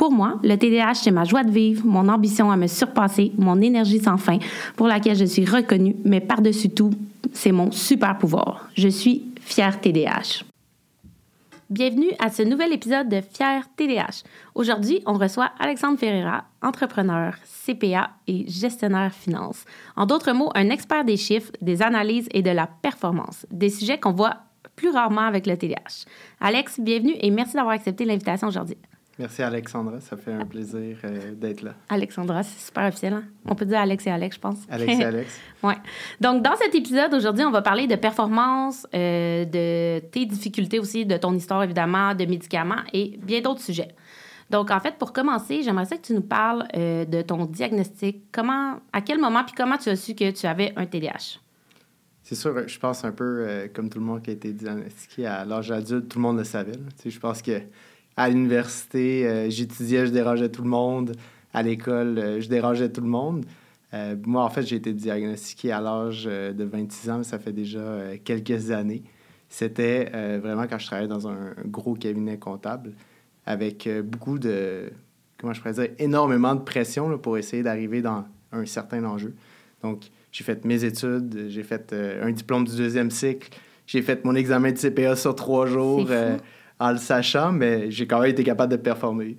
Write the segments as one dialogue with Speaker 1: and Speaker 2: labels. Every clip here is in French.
Speaker 1: Pour moi, le TDAH, c'est ma joie de vivre, mon ambition à me surpasser, mon énergie sans fin, pour laquelle je suis reconnue, mais par-dessus tout, c'est mon super pouvoir. Je suis fière TDAH. Bienvenue à ce nouvel épisode de Fier TDH. Aujourd'hui, on reçoit Alexandre Ferreira, entrepreneur, CPA et gestionnaire finance. En d'autres mots, un expert des chiffres, des analyses et de la performance, des sujets qu'on voit plus rarement avec le TDH. Alex, bienvenue et merci d'avoir accepté l'invitation aujourd'hui.
Speaker 2: Merci Alexandra, ça fait un plaisir euh, d'être là.
Speaker 1: Alexandra, c'est super officiel. Hein? On peut dire Alex et Alex, je pense.
Speaker 2: Alex et Alex.
Speaker 1: oui. Donc, dans cet épisode, aujourd'hui, on va parler de performance, euh, de tes difficultés aussi, de ton histoire, évidemment, de médicaments et bien d'autres sujets. Donc, en fait, pour commencer, j'aimerais ça que tu nous parles euh, de ton diagnostic. Comment, à quel moment, puis comment tu as su que tu avais un TDAH?
Speaker 2: C'est sûr, je pense un peu comme tout le monde qui a été diagnostiqué à l'âge adulte, tout le monde le savait. Je pense que à l'université, euh, j'étudiais, je dérangeais tout le monde. À l'école, euh, je dérangeais tout le monde. Euh, moi, en fait, j'ai été diagnostiqué à l'âge de 26 ans, ça fait déjà quelques années. C'était vraiment quand je travaillais dans un gros cabinet comptable avec beaucoup de, comment je pourrais dire, énormément de pression pour essayer d'arriver dans un certain enjeu. Donc, j'ai fait mes études, j'ai fait un diplôme du deuxième cycle, j'ai fait mon examen de CPA sur trois jours en le sachant, mais j'ai quand même été capable de performer.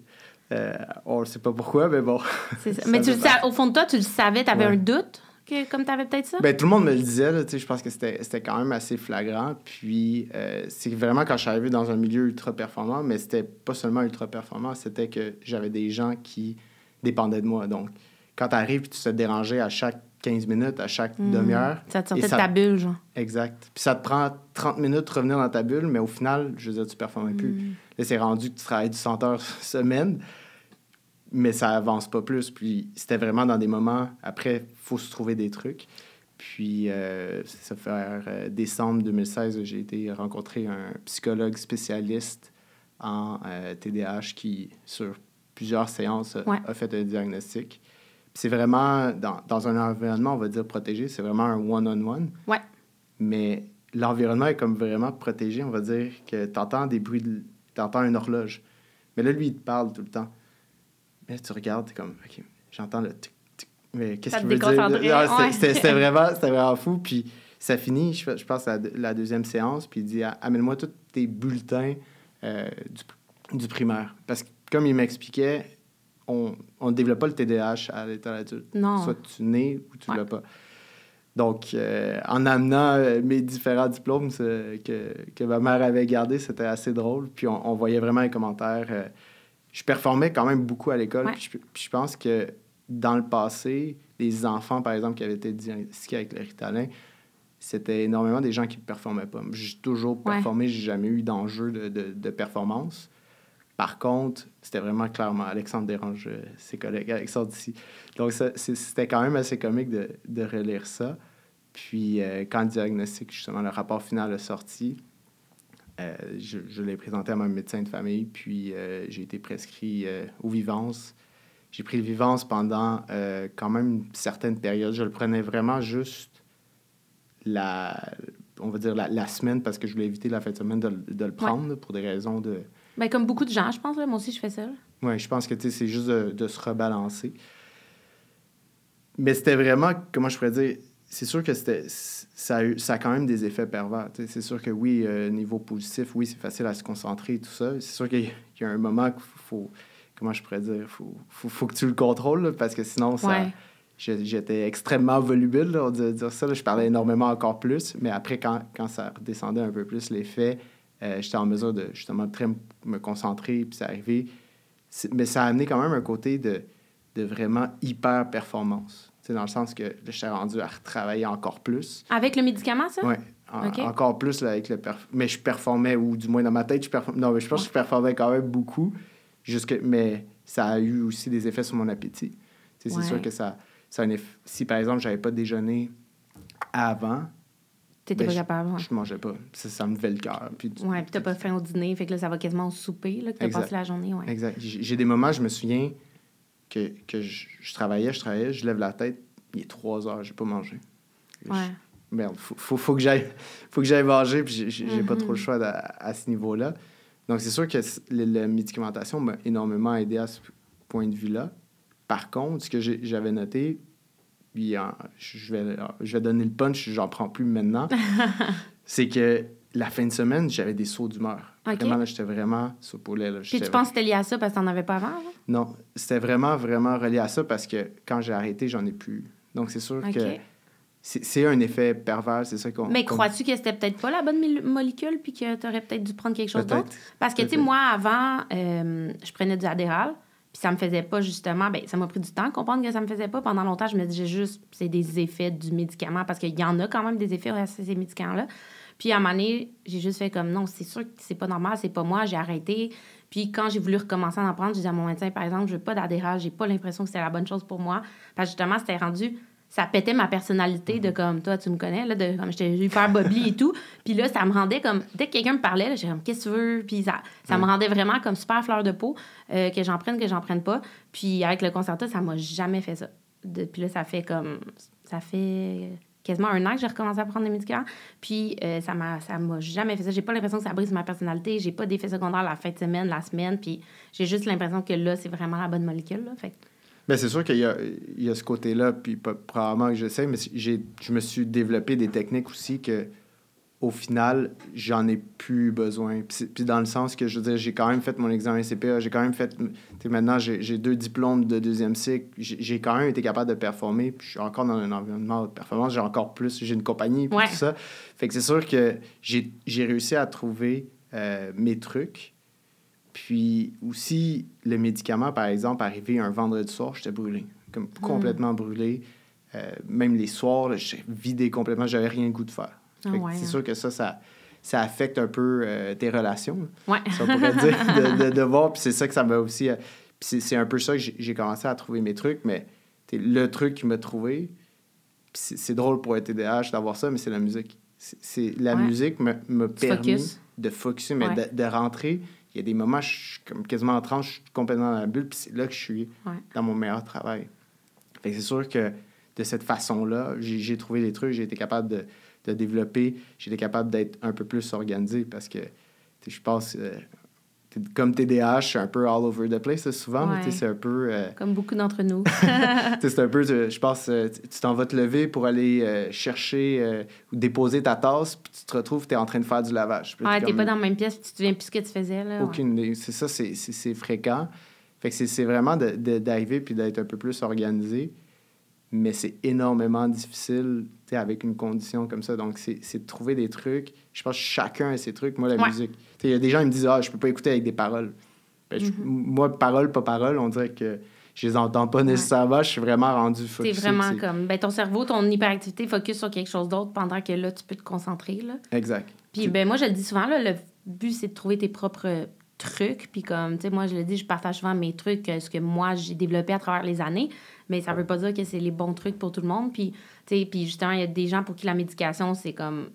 Speaker 2: Euh, on ne sait pas pourquoi, mais bon.
Speaker 1: mais tu au fond de toi, tu le savais, tu avais un doute, que, comme tu avais peut-être ça?
Speaker 2: Ben, tout le monde me le disait. Là, je pense que c'était quand même assez flagrant. Puis, euh, c'est vraiment quand je suis arrivé dans un milieu ultra performant, mais c'était pas seulement ultra performant, c'était que j'avais des gens qui dépendaient de moi. Donc, quand tu arrives tu te dérangeais à chaque 15 minutes à chaque hmm. demi-heure.
Speaker 1: Ça te sortait de ta bulle, genre.
Speaker 2: Exact. Puis ça te prend 30 minutes de revenir dans ta bulle, mais au final, je veux dire, tu performes plus. Hmm. Là, c'est rendu que tu travailles du 100 heures semaine, mais ça avance pas plus. Puis c'était vraiment dans des moments, après, il faut se trouver des trucs. Puis, euh, ça fait euh, décembre 2016, j'ai été rencontrer un psychologue spécialiste en TDAH euh, qui, sur plusieurs séances, a fait un diagnostic c'est vraiment, dans, dans, un environnement, on va dire protégé, c'est vraiment un one-on-one.
Speaker 1: Ouais.
Speaker 2: Mais l'environnement est comme vraiment protégé. On va dire que tu entends des bruits, tu entends une horloge. Mais là, lui, il te parle tout le temps. Mais tu regardes, tu es comme, OK, j'entends le tic, tic. Mais qu'est-ce qu'il veut dire? Ah, c'était vraiment, vraiment fou. Puis ça finit, je, je pense, à la deuxième séance, puis il dit Amène-moi tous tes bulletins euh, du, du primaire. Parce que, comme il m'expliquait, on ne développe pas le TDAH à l'état adulte.
Speaker 1: Non.
Speaker 2: Soit tu nais ou tu ne l'as pas. Donc, euh, en amenant euh, mes différents diplômes que, que ma mère avait gardés, c'était assez drôle. Puis on, voyait vraiment les commentaires. Euh, je performais quand même beaucoup à l'école. Puis, je pense que dans le passé, les enfants, par exemple, qui avaient été diagnostiqués avec le Ritalin, c'était énormément des gens qui ne performaient pas. J'ai toujours performé, j'ai jamais eu d'enjeu de, de, de, performance. Par contre, c'était vraiment clairement Alexandre dérange euh, ses collègues, Alexandre ici. Donc, c'était quand même assez comique de, de relire ça. Puis, euh, quand le diagnostic, justement, le rapport final est sorti, euh, je, je l'ai présenté à mon médecin de famille, puis j'ai été prescrit aux Vivance. J'ai pris le Vivance pendant quand même une certaine période. Je le prenais vraiment juste la, on va dire la, semaine parce que je voulais éviter la fin de semaine de, de le prendre pour des raisons de
Speaker 1: ben, comme beaucoup de gens, je pense. Là. Moi aussi, je fais ça.
Speaker 2: Oui, je pense que c'est juste de, se rebalancer. Mais c'était vraiment, comment je pourrais dire, c'est sûr que c'était ça, a ça a quand même des effets pervers. C'est sûr que oui, euh, niveau positif, oui, c'est facile à se concentrer et tout ça. C'est sûr qu'il y, a un moment qu'il faut, comment je pourrais dire, faut, faut, faut que tu le contrôles parce que sinon, ça, j'étais extrêmement volubile, on dirait dire ça. je parlais énormément encore plus, mais après, quand, quand ça redescendait un peu plus, l'effet, euh, j'étais en mesure de justement très me concentrer, puis c'est arrivé. Mais ça a amené quand même un côté de, de vraiment hyper performance. C'est dans le sens que je suis rendu à retravailler encore plus.
Speaker 1: Avec le médicament, ça?
Speaker 2: Oui. Encore plus là, avec le Mais je performais, ou du moins dans ma tête, je performais. Non, mais je pense que je performais quand même beaucoup. Jusque... Mais ça a eu aussi des effets sur mon appétit. C'est sûr que ça, ça a un Si par exemple, j'avais pas déjeuné avant,
Speaker 1: T'étais
Speaker 2: ben,
Speaker 1: pas capable.
Speaker 2: je mangeais pas. Ça, ça me levait le cœur. Puis,
Speaker 1: Ouais, puis t'as pas faim au dîner, fait que là, ça va quasiment au souper, là, que t'as passé la journée, ouais.
Speaker 2: Exact. J'ai des moments, je me souviens que, que je, je travaillais, je travaillais, je lève la tête, il est 3 heures, j'ai pas mangé. Je-
Speaker 1: Ouais.
Speaker 2: Merde, faut, faut, faut que j'aille faut que j'aille manger, puis j'ai- j'ai pas trop le choix à, à ce niveau-là. Donc, c'est sûr que le- la médicamentation m'a énormément aidé à ce point de vue-là. Par contre, ce que j'avais noté, puis en- je vais, je vais donner le punch, j'en prends plus maintenant, c'est que la fin de semaine, j'avais des sauts d'humeur. Vraiment, là, j'étais vraiment sur le poulet. Là.
Speaker 1: Puis tu penses que c'était lié à ça parce que t'en avais pas avant, là?
Speaker 2: Non, c'était vraiment, vraiment relié à ça parce que quand j'ai arrêté, j'en ai plus. Donc, c'est sûr que c'est un effet pervers, c'est ça qu'on...
Speaker 1: Mais crois-tu que c'était peut-être pas la bonne molécule puis que t'aurais peut-être dû prendre quelque chose d'autre? Parce que, tu sais, moi, avant, euh, je prenais du Adderall, puis ça me faisait pas justement... Ben, ça m'a pris du temps à comprendre que ça me faisait pas. Pendant longtemps, je me disais juste, c'est des effets du médicament, parce qu'il y en a quand même des effets à ces médicaments-là. Puis à un moment donné, j'ai juste fait comme, non, c'est sûr que c'est pas normal, c'est pas moi, j'ai arrêté. Puis quand j'ai voulu recommencer à en prendre, j'ai dit à mon médecin, par exemple, je veux pas d'Adderall, j'ai pas l'impression que c'était la bonne chose pour moi. Parce que justement, c'était rendu ça pétait ma personnalité de comme toi tu me connais là de comme j'étais hyper bobli et tout. Puis là ça me rendait comme dès que quelqu'un me parlait j'étais comme qu'est-ce que tu veux? Puis ça, ça me rendait vraiment comme super fleur de peau euh, que j'en prenne que j'en prenne pas. Puis avec le concerto ça m'a jamais fait ça. Depuis là ça fait comme ça fait quasiment un an que j'ai recommencé à prendre des médicaments puis euh, ça m'a ça m'a jamais fait ça. J'ai pas l'impression que ça brise ma personnalité. J'ai pas d'effet secondaire la fin de semaine la semaine. Puis j'ai juste l'impression que là c'est vraiment la bonne molécule là. Fait que-
Speaker 2: Ben, c'est sûr qu'il y a, il y a ce côté-là, puis probablement que je sais, mais j'ai, je me suis développé des techniques aussi que, au final, j'en ai plus besoin. Puis, puis dans le sens que, je veux dire, j'ai quand même fait mon examen CPA, j'ai quand même fait... maintenant, j'ai, j'ai deux diplômes de deuxième cycle, j'ai, j'ai quand même été capable de performer, puis je suis encore dans un environnement de performance, j'ai encore plus, j'ai une compagnie, puis
Speaker 1: Ouais.
Speaker 2: tout ça. Fait que c'est sûr que j'ai, j'ai réussi à trouver euh, mes trucs, puis aussi, le médicament, par exemple, arrivé un vendredi soir, j'étais brûlé. Comme complètement brûlé. Euh, même les soirs, j'étais vidé complètement. J'avais rien le goût de faire.
Speaker 1: Ah ouais,
Speaker 2: c'est
Speaker 1: hein.
Speaker 2: sûr que ça, ça, ça affecte un peu euh, tes relations.
Speaker 1: ouais
Speaker 2: Ça, on pourrait dire, de, de, de voir. Puis c'est ça que ça m'a aussi... euh, c'est, un peu ça que j'ai, j'ai commencé à trouver mes trucs. Mais le truc qui m'a trouvé, c'est, drôle pour un TDAH d'avoir ça, mais c'est la musique. C'est, la
Speaker 1: Ouais.
Speaker 2: musique me, permis
Speaker 1: focuses.
Speaker 2: de focuser, mais de rentrer. Il y a des moments, je suis comme quasiment en tranche, je suis complètement dans la bulle, puis c'est là que je suis
Speaker 1: Ouais.
Speaker 2: dans mon meilleur travail. Fait que c'est sûr que de cette façon-là, j'ai, trouvé des trucs, j'ai été capable de, de développer, j'ai été capable d'être un peu plus organisé parce que je pense, euh, comme TDAH, c'est un peu all over the place souvent, mais c'est un peu. euh,
Speaker 1: comme beaucoup d'entre nous
Speaker 2: c'est un peu, euh, je pense, euh, tu t'en vas te lever pour aller euh, chercher euh, ou déposer ta tasse, puis tu te retrouves, tu es en train de faire du lavage.
Speaker 1: Ouais,
Speaker 2: t'es comme,
Speaker 1: pas dans la même pièce, puis tu te souviens plus ce que tu faisais, là.
Speaker 2: aucune. C'est ça, c'est, fréquent. Fait que c'est, vraiment d'arriver puis d'être un peu plus organisé. Mais c'est énormément difficile avec une condition comme ça. Donc, c'est, c'est de trouver des trucs. Je pense que chacun a ses trucs. Moi, la
Speaker 1: Ouais.
Speaker 2: musique. Il y a des gens qui me disent Ah, je peux pas écouter avec des paroles. Ben, je-
Speaker 1: Mhm.
Speaker 2: Moi, parole, pas parole, on dirait que je les entends pas nécessairement. Je suis vraiment rendu
Speaker 1: C'est
Speaker 2: focusé.
Speaker 1: vraiment
Speaker 2: c'est-
Speaker 1: comme. Ben, ton cerveau, ton hyperactivité focus sur quelque chose d'autre pendant que là, tu peux te concentrer, là.
Speaker 2: Exact.
Speaker 1: Puis, ben, moi, je le dis souvent, là, le but, c'est de trouver tes propres trucs. Puis, comme, tu sais, moi, je le dis, je partage souvent mes trucs, euh, ce que moi, j'ai développé à travers les années. Mais ça veut pas dire que c'est les bons trucs pour tout le monde. Puis, tu sais, puis justement, il y a des gens pour qui la médication, c'est comme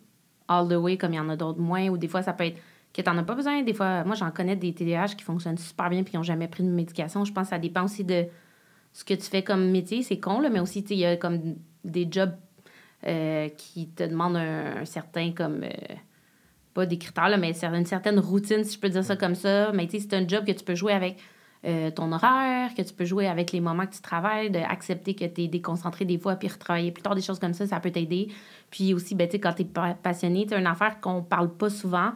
Speaker 1: all the way, comme il y en a d'autres moins. Ou des fois, ça peut être que t'en as pas besoin. Des fois, moi, j'en connais des TDAH qui fonctionnent super bien puis qui n'ont jamais pris de médication. Je pense que ça dépend aussi de ce que tu fais comme métier. C'est con, là, mais aussi, tu sais, il y a comme des jobs euh, qui te demandent un, un certain, comme... euh, pas des critères, là, mais c'est une certaine routine, si je peux dire ça comme ça. Mais tu sais, c'est un job que tu peux jouer avec euh, ton horaire, que tu peux jouer avec les moments que tu travailles, d'accepter que tu es déconcentré des fois, puis retravailler plus tard, des choses comme ça, ça peut t'aider. Puis aussi, ben, tu sais, quand tu es passionné, tu une affaire qu'on parle pas souvent,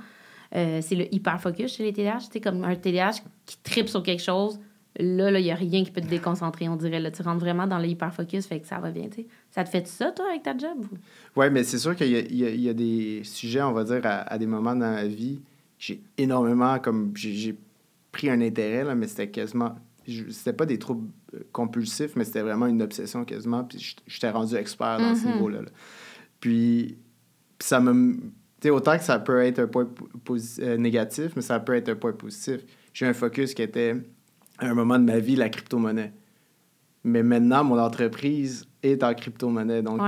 Speaker 1: euh, c'est le hyper-focus chez les TDAH. Sais, comme un TDAH qui tripe sur quelque chose, là, il n'y a rien qui peut te déconcentrer, on dirait. Là, tu rentres vraiment dans le hyper-focus, fait que ça va bien. Ça te fait ça, toi, avec ta job? ou?
Speaker 2: Oui, mais c'est sûr qu'il y, y y a des sujets, on va dire, à, à des moments dans ma vie, j'ai énormément, comme, j'ai pris un intérêt, là, mais c'était quasiment, c'était pas des troubles euh, compulsifs, mais c'était vraiment une obsession quasiment, puis j'étais rendu expert dans ce niveau-là. là. Puis, puis ça me, tu sais, autant que ça peut être un point euh, négatif, mais ça peut être un point positif. J'ai un focus qui était, à un moment de ma vie, la crypto-monnaie. Mais maintenant, mon entreprise est en crypto-monnaie. Donc,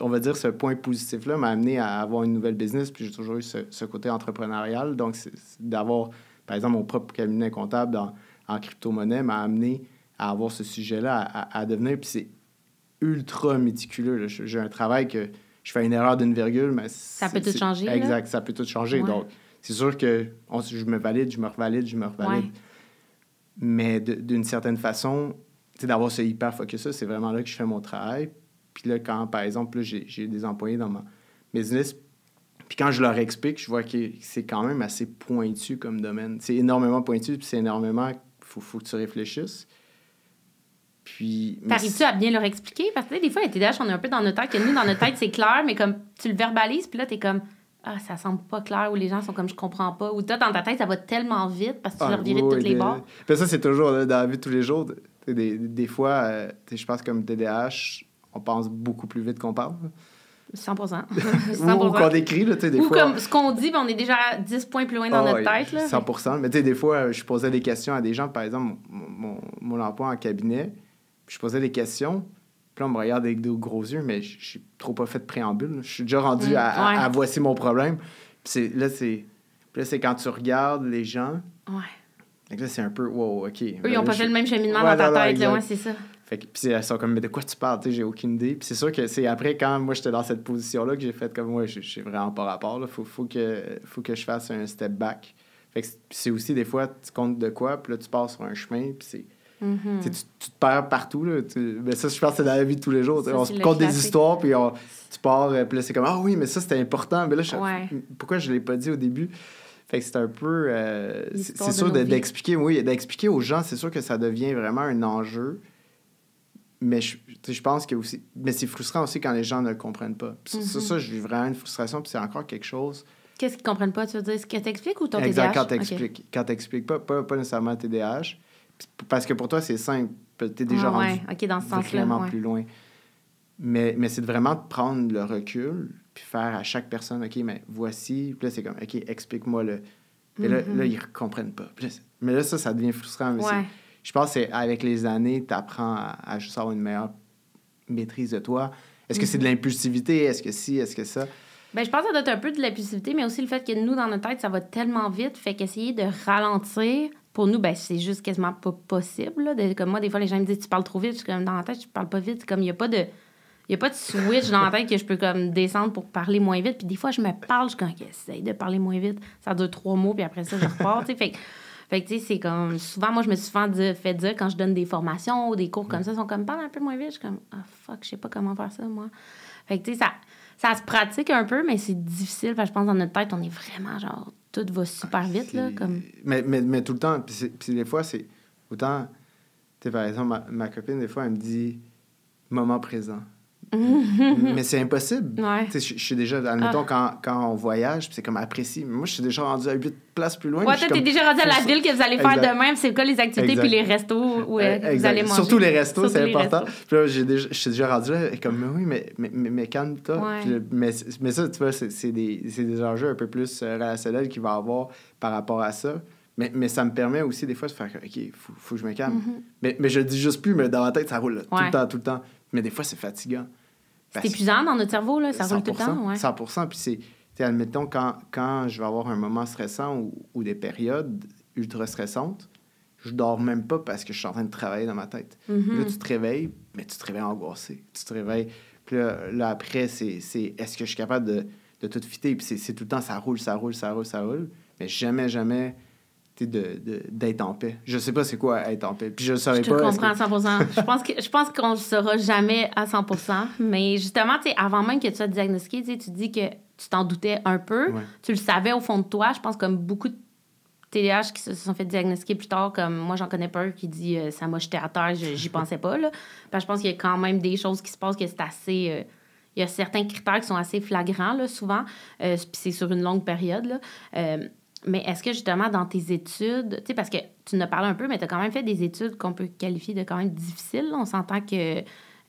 Speaker 2: on va dire ce point positif-là m'a amené à avoir une nouvelle business, puis j'ai toujours eu ce, côté entrepreneurial. Donc, d'avoir, par exemple, mon propre cabinet comptable en crypto-monnaie m'a amené à avoir ce sujet-là, à, devenir. Puis c'est ultra méticuleux. J'ai un travail que je fais une erreur d'une virgule, mais.
Speaker 1: Ça peut tout changer.
Speaker 2: Exact, ça peut tout changer. Donc, c'est sûr que je me valide, je me revalide, je me revalide. Mais d'une certaine façon, d'avoir ce hyper focus-là, c'est vraiment là que je fais mon travail. Puis là, quand, par exemple, j'ai des employés dans ma business, puis quand je leur explique, je vois que c'est quand même assez pointu comme domaine. C'est énormément pointu, puis c'est énormément... Faut, faut que tu réfléchisses. Puis.
Speaker 1: T'arrives-tu à bien leur expliquer? Parce que des fois, les TDAH, on est un peu dans notre tête, que nous, dans notre tête, c'est clair, mais comme tu le verbalises, puis là, t'es comme. Ah, ça semble pas clair, ou les gens sont comme je comprends pas. Ou toi, dans ta tête, ça va tellement vite parce que tu ah, leur virais de toutes les bords.
Speaker 2: Puis ça, c'est toujours dans la vie de tous les jours. Des, des fois, euh, je pense comme TDAH, on pense beaucoup plus vite qu'on parle.
Speaker 1: 100 100
Speaker 2: Ou, qu'on écrit, là, tu sais, des
Speaker 1: Ou
Speaker 2: fois...
Speaker 1: comme ce qu'on dit, on est déjà 10 points plus loin dans ah notre tête, là.
Speaker 2: 100% Mais tu sais, des fois, je posais des questions à des gens, par exemple, mon, mon, mon emploi en cabinet, je posais des questions. Puis là, on me regarde avec des gros yeux, mais je suis trop pas fait de préambule. Je suis déjà rendu mm, à, voici mon problème. Puis là, c'est là, c'est quand tu regardes les gens.
Speaker 1: Ouais.
Speaker 2: Donc là, c'est un peu, wow, OK.
Speaker 1: Eux, ils ont pas fait le même cheminement dans ta tête, là, ouais, c'est ça.
Speaker 2: Fait que, puis elles sont comme, mais de quoi tu parles? Tu sais, j'ai aucune idée. Puis c'est sûr que c'est après, quand moi, j'étais dans cette position-là, que j'ai fait comme, moi, je suis vraiment pas rapport. Là. Faut, faut, que, faut que je fasse un step back. Fait que c'est aussi, des fois, tu comptes de quoi, puis là, tu passes sur un chemin, puis c'est
Speaker 1: Mm-hmm.
Speaker 2: tu, te perds partout. Là, mais ça, je pense que c'est dans la vie de tous les jours. on se compte des histoires, puis tu pars, euh, puis là, c'est comme Ah oui, mais ça, c'était important. Mais là, pourquoi je ne l'ai pas dit au début? Fait que c'est un peu. Euh, c'est sûr d'expliquer, oui, d'expliquer aux gens, c'est sûr que ça devient vraiment un enjeu. Mais je, je pense que aussi. Mais c'est frustrant aussi quand les gens ne comprennent pas. Ça, mm-hmm. ça, je vis vraiment une frustration, puis c'est encore quelque chose.
Speaker 1: Qu'est-ce qu'ils comprennent pas? Tu veux dire? Ce que tu expliques ou ton TDAH?
Speaker 2: Exact, quand tu expliques. Quand pas, pas, pas nécessairement TDAH. Parce que pour toi, c'est simple. Tu es déjà ah, rendu dans ce vraiment plus loin. Mais, mais c'est vraiment de prendre le recul puis faire à chaque personne, OK, mais voici. Puis là, c'est comme, OK, explique-moi le. Puis là, là, ils ne comprennent pas. mais là, ça, ça devient frustrant. Mais je pense que avec les années, tu apprends à, juste avoir une meilleure maîtrise de toi. Est-ce que c'est de mhm. l'impulsivité? Est-ce que si? Est-ce que ça?
Speaker 1: Ben, je pense que ça doit être un peu de l'impulsivité, mais aussi le fait que nous, dans notre tête, ça va tellement vite. Fait qu'essayer de ralentir, pour nous, ben, c'est juste quasiment pas possible. comme moi, des fois, les gens me disent Tu parles trop vite. Je suis comme dans la tête, je parle pas vite. Comme il n'y a pas de. Il a pas de switch dans la tête que je peux comme descendre pour parler moins vite. Puis des fois, je me parle, je suis essaye de parler moins vite. Ça dure trois mots, puis après ça, je repars. fait, fait que, c'est comme. Souvent, moi, je me suis souvent fait dire quand je donne des formations ou des cours comme ça, ils sont comme Parle un peu moins vite. Je suis comme Ah, fuck, je sais pas comment faire ça, moi. Fait que, tu sais, ça, ça se pratique un peu, mais c'est difficile. je pense dans notre tête, on est vraiment genre tout va super vite. Là, comme...
Speaker 2: mais, mais, mais tout le temps, puis, des fois, c'est autant. Tu par exemple, ma, ma, copine, des fois, elle me dit moment présent. Mais c'est impossible.
Speaker 1: Ouais.
Speaker 2: Je suis déjà, admettons, ah. quand, quand on voyage, c'est comme apprécié. Moi, je suis déjà rendu à 8 places plus loin.
Speaker 1: Ouais, toi, t'es déjà rendu à la ville que vous allez faire demain. C'est quoi les activités puis les restos où euh, vous allez manger.
Speaker 2: Surtout les restos, c'est important. Puis là, je suis déjà rendu là, comme, mais oui, mais, mais, mais, calme-toi. Mais, mais ça, tu vois, c'est des, des enjeux un peu plus euh, relationnels qu'il va avoir par rapport à ça. Mais, mais, ça me permet aussi des fois de faire OK, il faut, faut, que je me calme. Mm-hmm. mais, mais je le dis juste plus, mais dans ma tête, ça roule tout le temps, tout le temps. Mais des fois, c'est fatigant.
Speaker 1: C'est épuisant dans notre cerveau, là, ça roule tout le temps. Ouais. 100%
Speaker 2: Puis c'est, admettons, quand, quand je vais avoir un moment stressant ou, ou, des périodes ultra stressantes, je dors même pas parce que je suis en train de travailler dans ma tête.
Speaker 1: Mm-hmm.
Speaker 2: Là, tu te réveilles, mais tu te réveilles angoissé. Tu te réveilles. Puis là, après, c'est, est-ce que je suis capable de, de tout fitter? Puis c'est, tout le temps, ça roule, ça roule, ça roule, ça roule. Mais jamais, jamais d'être en paix. Je sais pas c'est quoi être en paix. Puis je saurais
Speaker 1: je te
Speaker 2: pas.
Speaker 1: comprends à 100 Je pense que je pense qu'on ne saura jamais à 100% Mais justement, tu avant même que tu sois diagnostiqué, tu dis que tu t'en doutais un peu. Tu le savais au fond de toi. Je pense comme beaucoup de TDAH qui se sont fait diagnostiquer plus tard, comme moi, j'en connais pas qui dit euh, ça m'a jeté à terre, j'y pensais pas. Là. je pense qu'il y a quand même des choses qui se passent que c'est assez. Euh, il y a certains critères qui sont assez flagrants, là, souvent. Euh, puis c'est sur une longue période. Là. Mais est-ce que justement dans tes études, tu sais, parce que tu nous parlé un peu, mais tu as quand même fait des études qu'on peut qualifier de quand même difficiles. On s'entend que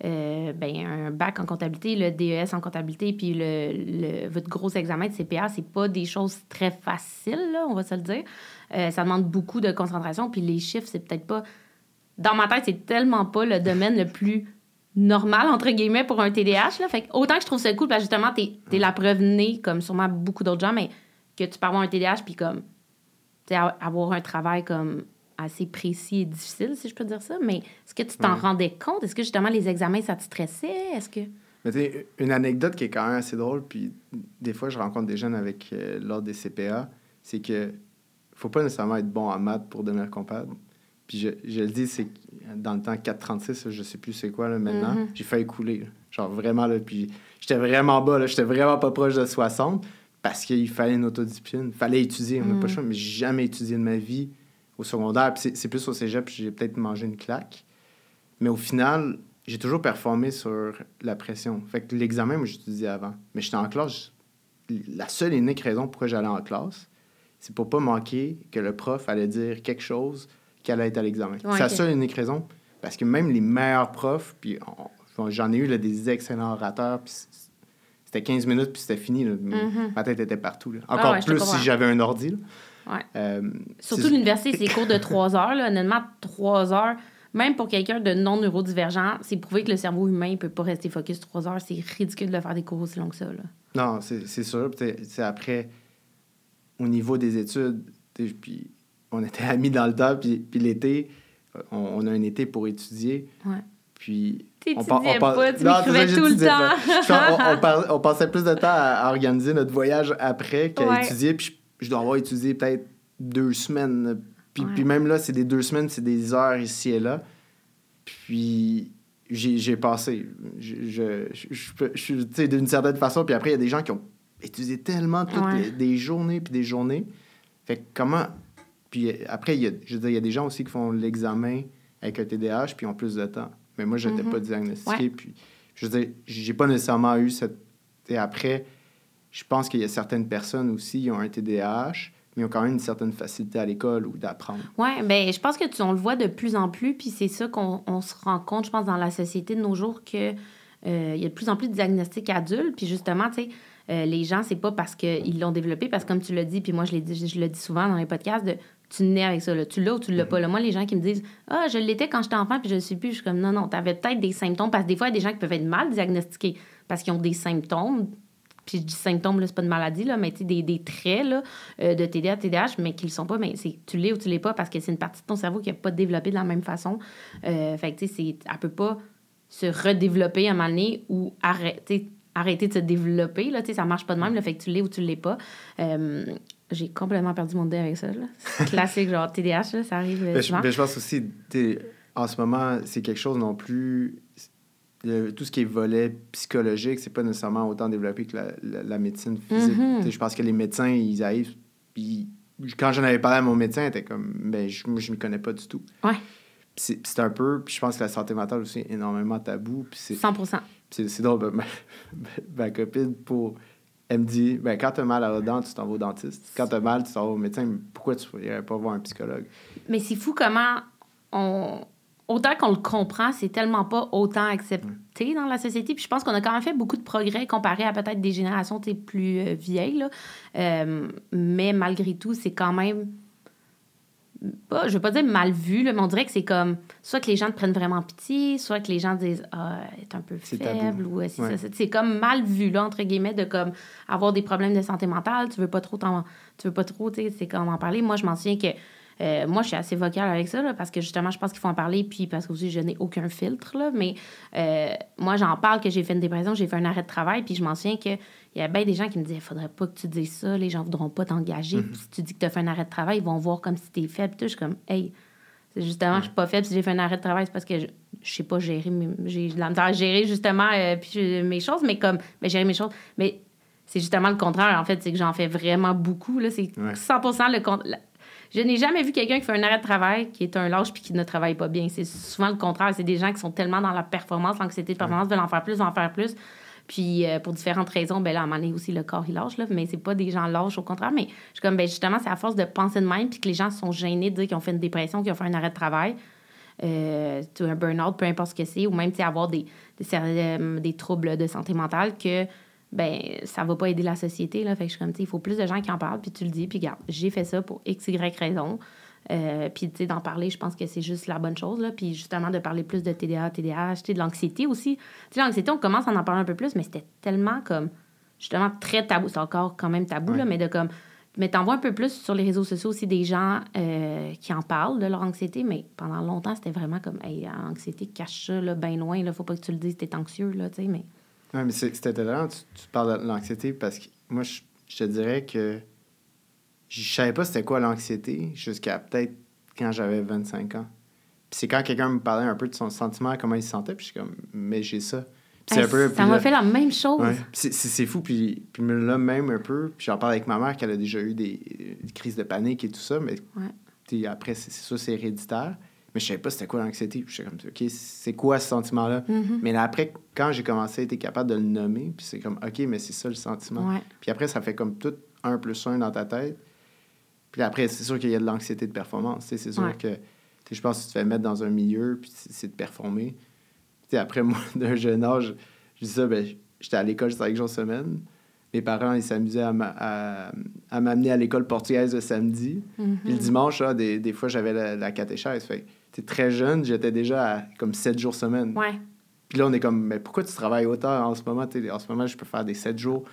Speaker 1: euh, ben, un bac en comptabilité, le DES en comptabilité, puis le, votre gros examen de CPA, c'est pas des choses très faciles, là, on va se le dire. Euh, ça demande beaucoup de concentration, puis les chiffres, c'est peut-être pas dans ma tête, c'est tellement pas le domaine le plus normal, entre guillemets, pour un TDAH. Là. Fait autant que je trouve ça cool, parce que justement, t'es es la preuve née, comme sûrement beaucoup d'autres gens, mais que tu peux avoir un TDAH, puis comme, tu avoir un travail comme assez précis et difficile, si je peux dire ça. Mais est-ce que tu t'en rendais compte? Est-ce que justement les examens, ça te stressait? Est-ce que.
Speaker 2: Mais une anecdote qui est quand même assez drôle, puis des fois, je rencontre des jeunes avec euh, l'ordre des CPA, c'est que faut pas nécessairement être bon en maths pour devenir comptable. Puis je, je le dis, c'est dans le temps 4,36, je sais plus c'est quoi là, maintenant, mm-hmm. j'ai failli couler. Genre vraiment, là, puis j'étais vraiment bas, là, j'étais vraiment pas proche de 60 parce qu'il fallait une autodiscipline. Il fallait étudier, on n'a pas le mm. choix, mais j'ai jamais étudié de ma vie au secondaire. Puis c'est plus au cégep, j'ai peut-être mangé une claque. Mais au final, j'ai toujours performé sur la pression. Fait que l'examen, moi, j'étudiais avant. Mais j'étais en classe. La seule et unique raison pourquoi j'allais en classe, c'est pour pas manquer que le prof allait dire quelque chose qui allait être à l'examen. c'est la seule et unique raison. Parce que même les meilleurs profs, puis j'en ai eu là, des excellents orateurs, puis c'était 15 minutes, puis c'était fini. Mm-hmm. Ma tête était partout. Ah Encore plus si j'avais un ordi.
Speaker 1: Euh, Surtout l'université, c'est cours de 3 heures. Là. Honnêtement, 3 heures, même pour quelqu'un de non neurodivergent, c'est prouvé que le cerveau humain ne peut pas rester focus 3 heures. C'est ridicule de faire des cours aussi longs que ça. Là.
Speaker 2: Non, c'est sûr. C'est après, au niveau des études, puis on était amis dans le temps, puis, l'été, on, a un été pour étudier.
Speaker 1: Ouais.
Speaker 2: Puis
Speaker 1: on, on, pas, tu m'écrivais tout le
Speaker 2: temps. on, passait plus de temps à, organiser notre voyage après qu'à étudier. Puis je, dois avoir étudié peut-être deux semaines. Puis, puis même là, c'est des deux semaines, c'est des heures ici et là. Puis j'ai passé. Je, je, je, d'une certaine façon. Puis après, il y a des gens qui ont étudié tellement toutes des journées puis des journées. Fait que comment puis après, il y a, je veux dire, il y a des gens aussi qui font l'examen avec un TDAH puis ont plus de temps. Mais moi, je n'étais pas mhm. diagnostiqué. Puis, je veux dire, j'ai pas nécessairement eu cette. Et après, je pense qu'il y a certaines personnes aussi qui ont un TDAH, mais ont quand même une certaine facilité à l'école ou d'apprendre.
Speaker 1: Oui, bien, je pense que tu, on le voit de plus en plus, puis c'est ça qu'on se rend compte, je pense, dans la société de nos jours, qu'il euh, y a de plus en plus de diagnostics adultes, puis justement, tu sais, euh, les gens, c'est pas parce qu'ils l'ont développé, parce que comme tu l'as dit, puis moi je, dit, je le dis souvent dans les podcasts, de tu nais avec ça. Là. Tu l'as ou tu l'as pas. Là? Moi, les gens qui me disent Ah, je l'étais quand j'étais enfant, puis je ne suis plus, je suis comme Non, non, tu avais peut-être des symptômes. Parce que des fois, il y a des gens qui peuvent être mal diagnostiqués parce qu'ils ont des symptômes. Puis je dis symptômes, là, c'est pas une maladie, là, mais des, des traits là, euh, de TDA, TDAH, mais qui le sont pas. Mais c'est tu l'es ou tu l'es pas parce que c'est une partie de ton cerveau qui n'a pas développé de la même façon. Euh, fait que, tu sais, elle peut pas se redévelopper à un moment donné ou arrêter arrêter de se développer. Là, ça marche pas de même, le fait que tu l'es ou tu l'es pas. Euh, j'ai complètement perdu mon dé avec ça. Classique, genre TDAH, ça arrive
Speaker 2: mais je, mais je, pense aussi, en ce moment, c'est quelque chose non plus... tout ce qui est volet psychologique, c'est pas nécessairement autant développé que la, la, médecine physique. Mm-hmm. Je pense que les médecins, ils arrivent... Quand j'en avais parlé à mon médecin, il était comme, ben, je ne m'y connais pas du tout.
Speaker 1: Ouais.
Speaker 2: C'est un peu... Puis je pense que la santé mentale aussi est énormément tabou.
Speaker 1: 100%
Speaker 2: C'est drôle, ma, ma, copine, pour elle me dit ben, quand tu as mal à la dent, tu t'en vas au dentiste. Quand tu as mal, tu t'en vas au médecin. Pourquoi tu n'irais pas voir un psychologue?
Speaker 1: Mais c'est fou comment on. Autant qu'on le comprend, c'est tellement pas autant accepté dans la société. Puis je pense qu'on a quand même fait beaucoup de progrès comparé à peut-être des générations plus euh, vieilles. Là. Euh, mais malgré tout, c'est quand même pas, je veux pas dire mal vu, mais on dirait que c'est comme soit que les gens te prennent vraiment pitié, soit que les gens disent Ah, est un peu faible ou c'est comme mal vu, là, entre guillemets, de comme avoir des problèmes de santé mentale, tu veux pas trop tu veux pas trop, tu sais, c'est comme en parler. Moi, je m'en souviens que euh, moi, je suis assez vocale avec ça, là, parce que justement, je pense qu'il faut en parler, puis parce que aussi, je n'ai aucun filtre, là, mais euh, moi, j'en parle que j'ai fait une dépression, j'ai fait un arrêt de travail, puis je m'en souviens qu'il y a bien des gens qui me disaient, il faudrait pas que tu dises ça, les gens voudront pas t'engager, mm-hmm. si tu dis que tu as fait un arrêt de travail, ils vont voir comme si tu es faible, je suis comme, hey, justement, je suis pas faible si j'ai fait un arrêt de travail, c'est parce que je, je sais pas gérer, j'ai de la misère à gérer justement euh, puis mes choses, mais comme, mais gérer mes choses, mais c'est justement le contraire, en fait, c'est que j'en fais vraiment beaucoup, là, c'est 100 le contraire je n'ai jamais vu quelqu'un qui fait un arrêt de travail qui est un lâche puis qui ne travaille pas bien. C'est souvent le contraire. C'est des gens qui sont tellement dans la performance, l'anxiété de performance, veulent en faire plus, veulent en faire plus. Puis euh, pour différentes raisons, ben là, à un moment donné aussi, le corps, il lâche, là, mais c'est pas des gens lâches, au contraire. Mais je suis comme, ben justement, c'est à force de penser de même, puis que les gens sont gênés de dire qu'ils ont fait une dépression, qu'ils ont fait un arrêt de travail, euh, un burn-out, peu importe ce que c'est, ou même avoir des, des, euh, des, troubles de santé mentale, que ben ça va pas aider la société. Là. Fait que je suis comme, il faut plus de gens qui en parlent, puis tu le dis, puis regarde, j'ai fait ça pour X, Y raison. Euh, puis, tu sais, d'en parler, je pense que c'est juste la bonne chose. Là. Puis, justement, de parler plus de TDA, TDAH, de l'anxiété aussi. Tu sais, l'anxiété, on commence à en parler un peu plus, mais c'était tellement comme, justement, très tabou. C'est encore quand même tabou, là, mais de comme. Mais t'en vois un peu plus sur les réseaux sociaux aussi des gens euh, qui en parlent de leur anxiété, mais pendant longtemps, c'était vraiment comme, hey, l'anxiété, cache ça, là, bien loin, là, faut pas que tu le dises, t'es anxieux, là, tu sais, mais.
Speaker 2: Oui, mais c'était intéressant, tu, tu, parles de l'anxiété parce que moi, je, je te dirais que je savais pas c'était quoi l'anxiété jusqu'à peut-être quand j'avais 25 ans. Puis c'est quand quelqu'un me parlait un peu de son sentiment, comment il se sentait, puis je suis comme, mais j'ai ça.
Speaker 1: Puis un peu, ça m'a fait la même chose.
Speaker 2: Ouais. C'est fou, puis, puis là même un peu, puis j'en parle avec ma mère, qu'elle a déjà eu des, crises de panique et tout ça, mais ouais. après, c'est ça, c'est héréditaire. Mais je savais pas c'était quoi l'anxiété. Je suis comme, OK, c'est quoi ce sentiment-là? Mm-hmm. Mais là, après, quand j'ai commencé à être capable de le nommer, puis c'est comme, OK, mais c'est ça le sentiment. Puis après, ça fait comme tout un plus un dans ta tête. Puis après, c'est sûr qu'il y a de l'anxiété de performance. C'est sûr que je pense que tu te fais mettre dans un milieu, puis c'est de performer. Puis après, moi, d'un jeune âge, je dis ça, ben, j'étais à l'école cinq jours semaine. Mes parents, ils s'amusaient à, m'amener à l'école portugaise le samedi. Puis le dimanche, là, des, des fois, j'avais la, la, catéchèse. Fait très jeune, j'étais déjà à comme sept jours semaine.
Speaker 1: Ouais.
Speaker 2: Puis là, on est comme, mais pourquoi tu travailles autant en ce moment? en ce moment, je peux faire des sept jours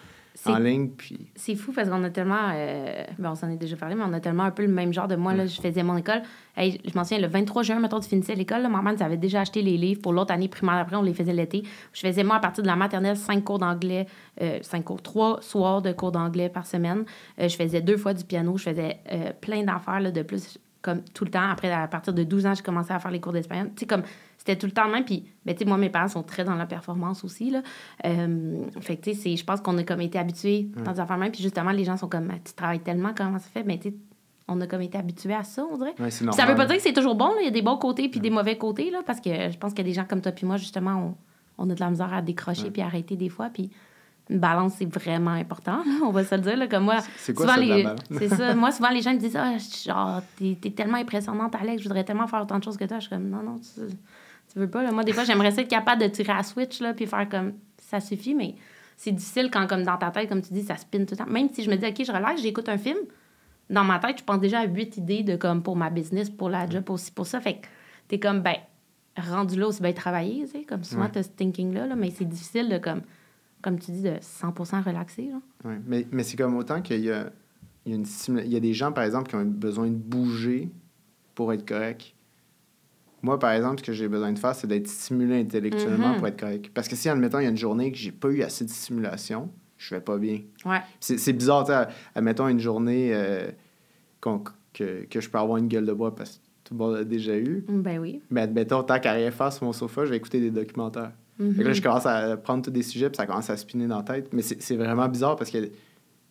Speaker 2: en ligne. Puis...
Speaker 1: C'est fou parce qu'on a tellement. Euh, ben, on s'en est déjà parlé, mais on a tellement un peu le même genre de moi. Là, je faisais mon école. je m'en souviens, le 23 juin, mettons, tu finissais l'école. Ma mère avait déjà acheté les livres pour l'autre année primaire. Après, on les faisait l'été. Je faisais, moi, à partir de la maternelle, cinq cours d'anglais, euh, cinq cours, trois soirs de cours d'anglais par semaine. Euh, je faisais deux fois du piano. Je faisais plein d'affaires de plus comme tout le temps. Après, à partir de 12 ans, j'ai commencé à faire les cours d'espagnol. Tu sais, comme c'était tout le temps le même. Puis, ben, tu sais, moi, mes parents sont très dans la performance aussi, là. Euh, fait que, tu sais, je pense qu'on a comme été habitués dans des affaires même. Puis, justement, les gens sont comme, tu travailles tellement, comment ça fait? Mais, ben, tu sais, on a comme été habitués à ça, on dirait.
Speaker 2: Ouais,
Speaker 1: ça veut pas dire que c'est toujours bon, Il y a des bons côtés puis des mauvais côtés, là, parce que je pense qu'il y a des gens comme toi puis moi, justement, on, on, a de la misère à décrocher puis arrêter des fois. Puis, une balance, c'est vraiment important, on va se le dire. Là, comme moi,
Speaker 2: c'est quoi souvent, les...
Speaker 1: C'est ça. Moi, souvent, les gens me disent Ah, genre, t'es, es tellement impressionnante, Alex, je voudrais tellement faire autant de choses que toi. Je suis comme Non, non, tu, tu veux pas. Là. Moi, des fois, j'aimerais être capable de tirer à switch, là, puis faire comme ça suffit, mais c'est difficile quand, comme dans ta tête, comme tu dis, ça spin tout le temps. Même si je me dis OK, je relaxe, j'écoute un film, dans ma tête, je pense déjà à huit idées de comme pour ma business, pour la job, aussi pour ça. Fait que t'es comme, ben, rendu là aussi bien travailler, tu sais, comme souvent, tu t'as ce thinking-là, là, mais c'est difficile de comme comme tu dis, de 100% relaxé.
Speaker 2: Oui, mais, mais c'est comme autant qu'il y a, il y, a une il y a des gens, par exemple, qui ont besoin de bouger pour être correct. Moi, par exemple, ce que j'ai besoin de faire, c'est d'être stimulé intellectuellement mm-hmm. pour être correct. Parce que si, admettons, il y a une journée que j'ai pas eu assez de stimulation, je vais pas bien.
Speaker 1: Ouais.
Speaker 2: C'est bizarre, tu admettons une journée euh, que, que je peux avoir une gueule de bois parce que tout le monde a déjà eu.
Speaker 1: Ben oui.
Speaker 2: Mais admettons, tant qu'à rien faire sur mon sofa, je vais écouter des documentaires. Là, je commence à prendre tous des sujets, puis ça commence à spinner dans la tête. Mais c'est vraiment bizarre parce que.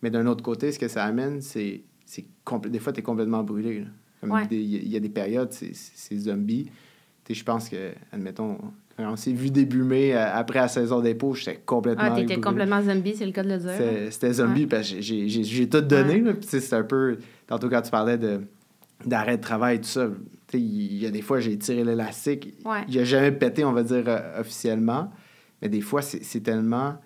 Speaker 2: Mais d'un autre côté, ce que ça amène, c'est. Des fois, tu es complètement brûlé. Il y, a des périodes, c'est zombie. Je pense que, admettons, on s'est vu début mai, euh, après la saison dépôt, j'étais complètement.
Speaker 1: Ah, t'étais complètement zombie, c'est le cas de le dire.
Speaker 2: C'était zombie, parce que j'ai tout donné. C'est un peu. Tantôt, quand tu parlais de d'arrêt de travail, tout ça, il y a des fois, j'ai tiré l'élastique. Il n'a jamais pété, on va dire, euh, officiellement. Mais des fois, c'est tellement.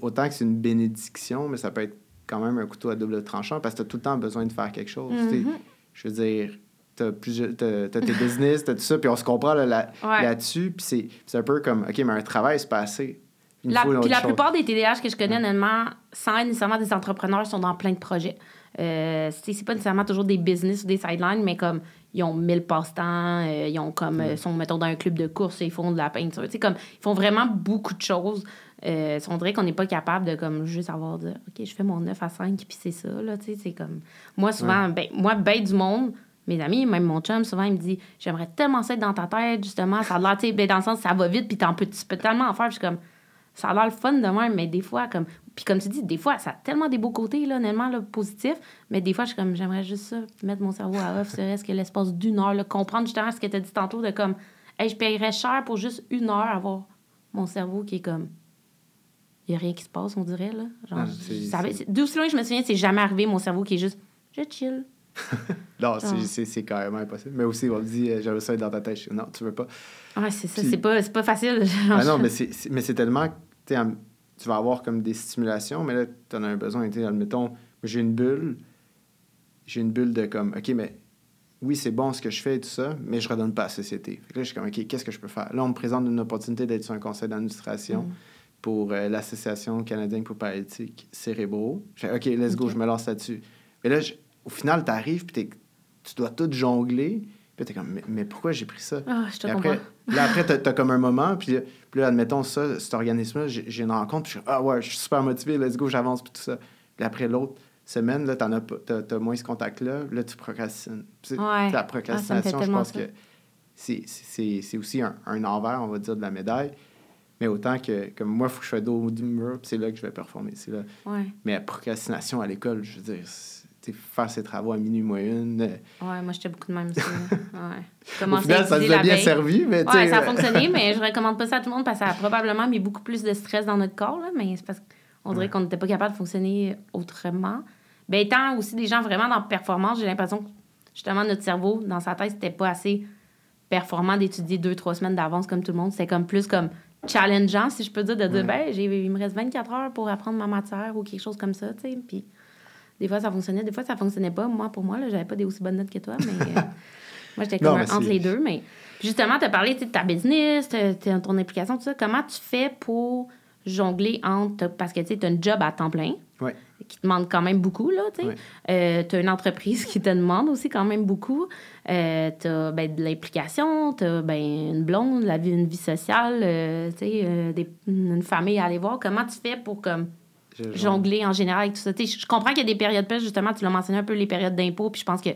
Speaker 2: Autant que c'est une bénédiction, mais ça peut être quand même un couteau à double tranchant parce que tu as tout le temps besoin de faire quelque chose. Mm-hmm. Je veux dire, tu as, tes business, tu as tout ça, puis on se comprend là-dessus. puis c'est un peu comme, OK, mais un travail, c'est pas assez.
Speaker 1: La, puis la plupart des TDAH que je connais, honnêtement, sans être nécessairement des entrepreneurs, sont dans plein de projets. Euh, c'est pas nécessairement toujours des business ou des sidelines, mais comme ils ont mille passe-temps, euh, ils ont comme, euh, sont, mettons, dans un club de course, ils font de la peinture. Tu comme, ils font vraiment beaucoup de choses. Euh, on dirait qu'on n'est pas capable de, comme, juste avoir de, OK, je fais mon 9 à 5, puis c'est ça, là, tu sais, c'est comme... Moi, souvent, ben, moi, ben du monde, mes amis, même mon chum, souvent, il me dit, j'aimerais tellement ça être dans ta tête, justement, ça a l'air, tu sais, ben, dans le sens, ça va vite, puis peux, tu peux tellement en faire, je suis comme, ça a l'air le fun de même, mais des fois, comme, puis comme tu dis, des fois, ça a tellement des beaux côtés, là, honnêtement, là, positifs. Mais des fois, je suis comme, j'aimerais juste ça, mettre mon cerveau à off, serait-ce que l'espace d'une heure, là, comprendre justement ce que tu as dit tantôt, de comme, hey, je paierais cher pour juste une heure avoir mon cerveau qui est comme, il n'y a rien qui se passe, on dirait, là. Genre, d'où loin je me souviens, c'est jamais arrivé, mon cerveau qui est juste, je chill.
Speaker 2: non, c'est carrément impossible. Mais aussi, on me dit, euh, j'avais ça dans ta tête. Non, tu veux pas.
Speaker 1: Ah, c'est ça, c'est pas, pas facile.
Speaker 2: ah non, mais c'est tellement tu vas avoir comme des stimulations, mais là, tu en as un besoin. Admettons, j'ai une bulle, j'ai une bulle de comme, OK, mais oui, c'est bon ce que je fais et tout ça, mais je redonne pas à la société. Fait que là, je suis comme, OK, qu'est-ce que je peux faire? Là, on me présente une opportunité d'être sur un conseil d'administration
Speaker 1: Mm.
Speaker 2: pour euh, l'Association canadienne pour paralytiques cérébraux. Je fais, OK, let's go, je me lance là-dessus. Mais là, je- au final, tu arrives, puis tu dois tout jongler. Puis t'es comme, mais, mais pourquoi j'ai pris ça?
Speaker 1: Ah, je te
Speaker 2: Puis
Speaker 1: comprends.
Speaker 2: après, là, après, t'as, t'as comme un moment, puis, puis là, admettons ça, cet organisme-là, j'ai, une rencontre, puis je suis, ah ouais, je suis super motivé, let's go, j'avance, puis tout ça. Puis après, l'autre semaine, là, t'en as, t'as, moins ce contact-là, là, tu procrastines. Puis
Speaker 1: Ouais.
Speaker 2: La
Speaker 1: Ah,
Speaker 2: procrastination, je pense
Speaker 1: ça.
Speaker 2: que c'est, c'est, c'est aussi un, un envers, on va dire, de la médaille. Mais autant que, comme moi, il faut que je sois dos du mur, puis c'est là que je vais performer. C'est là.
Speaker 1: Ouais.
Speaker 2: Mais la procrastination à l'école, je veux dire, faire ses travaux à minuit moins une. euh,
Speaker 1: Ouais, moi, j'étais beaucoup de même aussi. Ouais.
Speaker 2: Au final, ça nous a bien
Speaker 1: veille.
Speaker 2: servi, mais
Speaker 1: Ouais, ça a
Speaker 2: euh,
Speaker 1: fonctionné, mais je recommande pas ça à tout le monde parce que ça a probablement mis beaucoup plus de stress dans notre corps, là, mais c'est parce qu'on dirait qu'on n'était pas capable de fonctionner autrement. Ben, étant aussi des gens vraiment dans performance, j'ai l'impression que justement notre cerveau, dans sa tête, c'était pas assez performant d'étudier deux, trois semaines d'avance comme tout le monde. C'était comme plus comme challengeant, si je peux dire, de dire,
Speaker 2: Ouais.
Speaker 1: ben, il me reste 24 heures pour apprendre ma matière ou quelque chose comme ça, tu sais. Puis des fois, ça fonctionnait, des fois, ça fonctionnait pas. Moi, pour moi, là, j'avais pas des aussi bonnes notes que toi, mais euh, moi, j'étais comme un- entre les deux. Mais justement, tu as parlé de ta business, de ton implication, tout ça. Comment tu fais pour jongler entre. Parce que tu as un job à temps plein
Speaker 2: Ouais.
Speaker 1: qui te demande quand même beaucoup, là, tu sais.
Speaker 2: Ouais.
Speaker 1: tu as une entreprise qui te demande aussi quand même beaucoup. Euh, tu as ben, de l'implication, tu as ben, une blonde, la vie, une vie sociale, euh, tu sais, euh, une famille à aller voir. Comment tu fais pour comme. Jongler en général avec tout ça? Je comprends qu'il y a des périodes plus, justement, tu l'as mentionné un peu, les périodes d'impôt, puis je pense que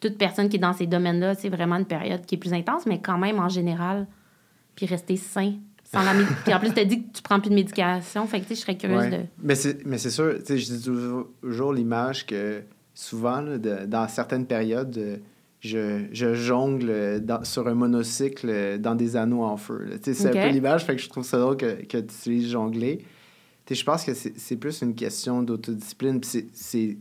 Speaker 1: toute personne qui est dans ces domaines-là, c'est vraiment une période qui est plus intense, mais quand même, en général, puis rester sain. Sans la puis en plus, tu as dit que tu prends plus de médication, fait que tu sais, je serais curieuse
Speaker 2: Ouais.
Speaker 1: de...
Speaker 2: Mais c'est sûr, tu sais, je dis toujours, l'image que souvent, là, de- dans certaines périodes, je, je jongle dans- sur un monocycle dans des anneaux en feu. là. Tu sais, C'est un peu l'image, fait que je trouve ça drôle que, que tu utilises jongler. Je pense que c'est plus une question d'autodiscipline. c'est-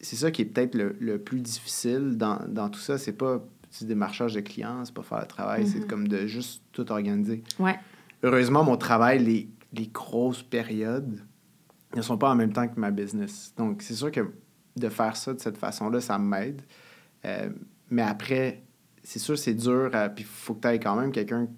Speaker 2: ça qui est peut-être le, le plus difficile dans, dans tout ça. C'est pas du démarchage de clients, c'est pas faire le travail, c'est
Speaker 1: Mhm.
Speaker 2: comme de juste tout organiser
Speaker 1: Ouais.
Speaker 2: heureusement, mon travail, les, les grosses périodes ne sont pas en même temps que ma business. Donc, c'est sûr que de faire ça de cette façon-là, ça m'aide. Euh, mais après, c'est sûr, c'est dur. à- Puis, il faut que tu aies quand même quelqu'un,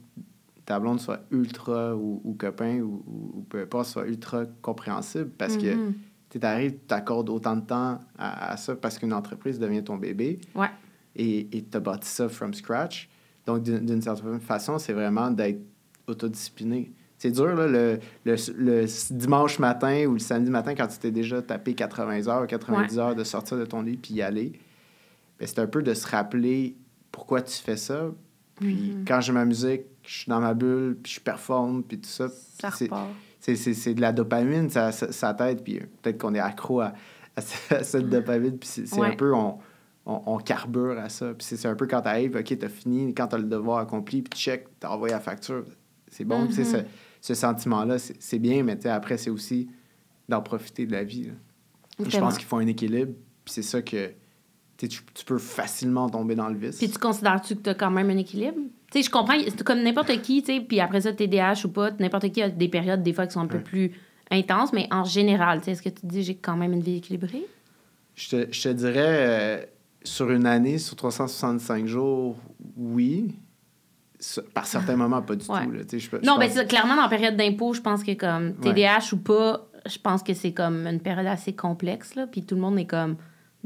Speaker 2: ta blonde soit ultra ou, ou copain ou, ou- peu importe, soit ultra compréhensible parce que
Speaker 1: Mhm.
Speaker 2: tu arrives, tu t'accordes autant de temps à, à ça parce qu'une entreprise devient ton bébé
Speaker 1: Ouais.
Speaker 2: et tu as bâti ça from scratch. Donc, d'une certaine façon, c'est vraiment d'être autodiscipliné. C'est dur, là, le, le, le dimanche matin ou le samedi matin, quand tu t'es déjà tapé 80 heures, 90 heures de sortir de ton lit puis y aller. Ben, c'est un peu de se rappeler pourquoi tu fais ça. Puis
Speaker 1: Mhm.
Speaker 2: quand j'ai ma musique, je suis dans ma bulle, puis je performe, puis tout ça.
Speaker 1: Ça
Speaker 2: c'est- de la dopamine, ça, ça, ça t'aide, puis euh, peut-être qu'on est accro à, à ce- à cette dopamine, puis c'est,
Speaker 1: Ouais.
Speaker 2: un peu, on, on, on carbure à ça. Puis c'est, c'est un peu quand t'arrives, OK, t'as fini, quand t'as le devoir accompli, puis check, t'as envoyé la facture. C'est bon, tu sais,
Speaker 1: Mhm.
Speaker 2: ce, ce sentiment-là, c'est, c'est bien, mais après, c'est aussi d'en profiter de la vie. Je pense qu'il faut un équilibre, puis c'est ça que tu, tu, peux facilement tomber dans le vice.
Speaker 1: Puis tu considères-tu que tu as quand même un équilibre? Tu sais, je comprends, c'est comme n'importe qui, tu sais, puis après ça, TDAH ou pas, n'importe qui a des périodes, des fois, qui sont un peu
Speaker 2: Ouais.
Speaker 1: plus intenses, mais en général, tu sais, est-ce que tu te dis j'ai quand même une vie équilibrée?
Speaker 2: Je te, je te dirais, euh, sur une année, sur 365 jours, oui. Par certains moments, pas du
Speaker 1: Ouais.
Speaker 2: tout. là. Je je
Speaker 1: Non, ben
Speaker 2: pense-
Speaker 1: c'est clairement, dans la période d'impôt, je pense que comme TDAH ou pas, je pense que c'est comme une période assez complexe, là, puis tout le monde est comme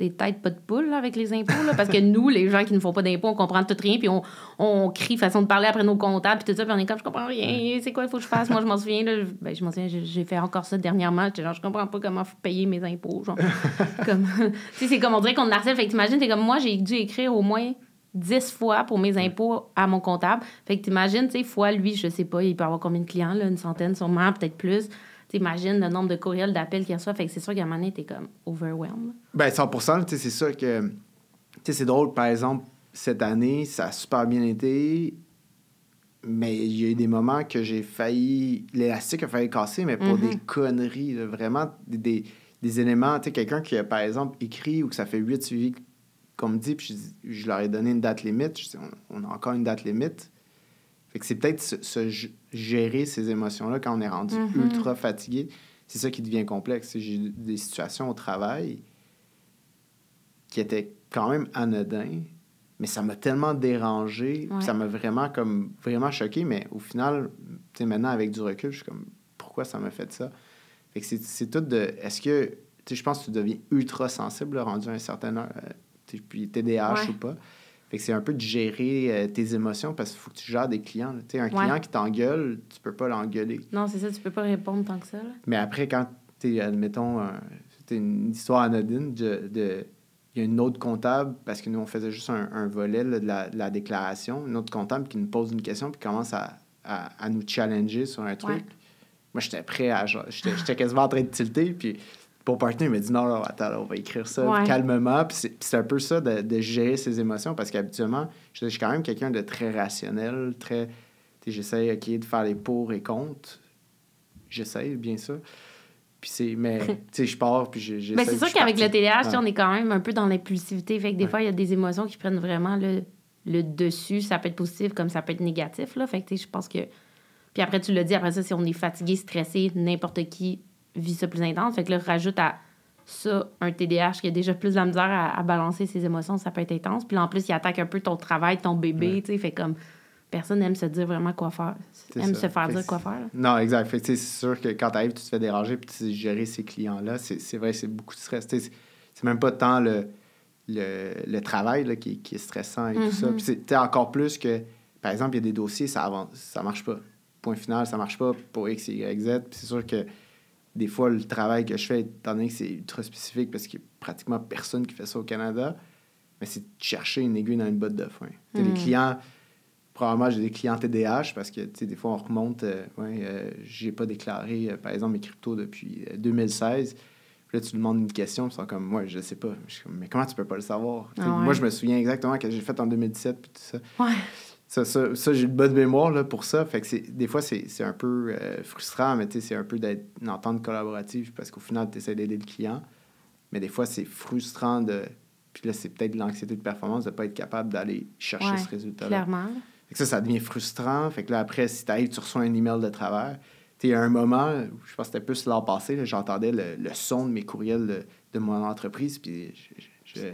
Speaker 1: des têtes pas de poule là, avec les impôts, là, parce que nous, les gens qui ne font pas d'impôts, on comprend tout rien, puis on, on crie façon de parler après nos comptables, puis tout ça, puis on est comme, je comprends rien, c'est quoi il faut que je fasse? Moi, je m'en souviens, là, ben, je m'en souviens, j'ai fait encore ça dernièrement, j'étais genre, je comprends pas comment faut payer mes impôts, genre, comme, tu sais, c'est comme, on dirait qu'on te harcèle, fait que t'imagines, t'es comme, moi, j'ai dû écrire au moins 10 fois pour mes impôts à mon comptable. Fait que t'imagines, tu sais, fois lui, je sais pas, il peut avoir combien de clients, là, une centaine sûrement, peut-être plus. T'imagines le nombre de courriels, d'appels qu'il reçoit. Fait que c'est sûr qu'à un moment donné, t'es comme overwhelmed.
Speaker 2: Ben, 100 tu sais, c'est ça que. Tu sais, c'est drôle, par exemple, cette année, ça a super bien été, mais il y a eu des moments que j'ai failli. L'élastique a failli casser, mais pour des conneries, là, vraiment, des, des, éléments. Tu sais, quelqu'un qui a, par exemple, écrit ou que ça fait huit suivis qu'on me dit, puis je, leur ai donné une date limite. Je dis, on, on a encore une date limite. Fait que c'est peut-être se g- gérer ces émotions-là quand on est rendu
Speaker 1: Mhm.
Speaker 2: ultra fatigué. C'est ça qui devient complexe. J'ai eu des situations au travail qui étaient quand même anodins, Mais ça m'a tellement dérangé, ça m'a vraiment comme vraiment choqué, mais au final, tu maintenant avec du recul, je suis comme pourquoi ça m'a fait ça? Fait que c'est tout de. Est-ce que. Tu sais, je pense que tu deviens ultra sensible, rendu à un certain heure, euh, puis TDAH ou pas. Fait que c'est un peu de gérer euh, tes émotions parce qu'il faut que tu gères des clients. Tu sais, un client qui t'engueule, tu peux pas l'engueuler.
Speaker 1: Non, c'est ça, tu peux pas répondre tant que ça.
Speaker 2: Mais après, quand tu es, admettons, c'était une histoire anodine de il y a une autre comptable, parce que nous, on faisait juste un, volet de, la, déclaration, une autre comptable qui nous pose une question puis commence à, à, nous challenger sur un truc. Moi, j'étais prêt à... J'étais quasiment en train de tilter, puis mon partenaire m'a dit non, non, attends, on va écrire ça calmement. Puis c'est un peu ça de, de, gérer ses émotions, parce qu'habituellement, je, suis quand même quelqu'un de très rationnel, très... J'essaie, OK, de faire les pour et contre. J'essaie, bien sûr. Puis c'est, mais, tu sais, je pars, puis j'ai.
Speaker 1: Mais c'est sûr qu'avec le TDAH, on est quand même un peu dans l'impulsivité. Fait que des fois, il y a des émotions qui prennent vraiment le, le dessus. Ça peut être positif comme ça peut être négatif, là. Fait que, tu sais, je pense que. Puis après, tu l'as dit, après ça, si on est fatigué, stressé, n'importe qui vit ça plus intense. Fait que là, rajoute à ça un TDAH qui a déjà plus de la misère à, à balancer ses émotions, ça peut être intense. Puis en plus, il attaque un peu ton travail, ton bébé, tu sais. Fait comme personne n'aime se dire vraiment quoi faire. Aime se faire dire quoi faire.
Speaker 2: Non, exact. c'est sûr que quand tu arrives, tu te fais déranger puis tu gérer ces clients-là. C'est vrai, c'est beaucoup de stress. C'est même pas tant le, le, travail là, qui, qui, est stressant et tout ça. Mm-hmm. Puis c'est encore plus que, par exemple, il y a des dossiers, ça avance, ça marche pas. Point final, ça marche pas pour X, Y, Z. Puis c'est sûr que des fois, le travail que je fais, étant donné que c'est ultra spécifique parce qu'il y a pratiquement personne qui fait ça au Canada, mais c'est de chercher une aiguille dans une botte de foin. Les mm. clients probablement j'ai des clients TDH parce que, des fois, on remonte, euh, ouais, euh, j'ai pas déclaré, euh, par exemple, mes cryptos depuis 2016. Puis là, tu demandes une question, ils sont comme, moi, je sais pas. Je comme, mais comment tu peux pas le savoir? Ah moi, je me souviens exactement ce que j'ai fait en 2017, puis tout ça.
Speaker 1: Ouais.
Speaker 2: Ça, ça, ça j'ai une bonne mémoire là, pour ça. Fait que des fois, c'est un peu frustrant, mais c'est un peu d'être une entente collaborative parce qu'au final, tu essaies d'aider le client. Mais des fois, c'est frustrant de. Puis là, c'est peut-être l'anxiété de performance de ne pas être capable d'aller chercher ce résultat-là.
Speaker 1: Clairement
Speaker 2: ça, ça devient frustrant. Fait que là, après, si tu arrives, tu reçois un email de travers. Y a un moment, je pense que c'était plus l'an passé, j'entendais le, le, son de mes courriels de, de mon entreprise, puis je, je, je,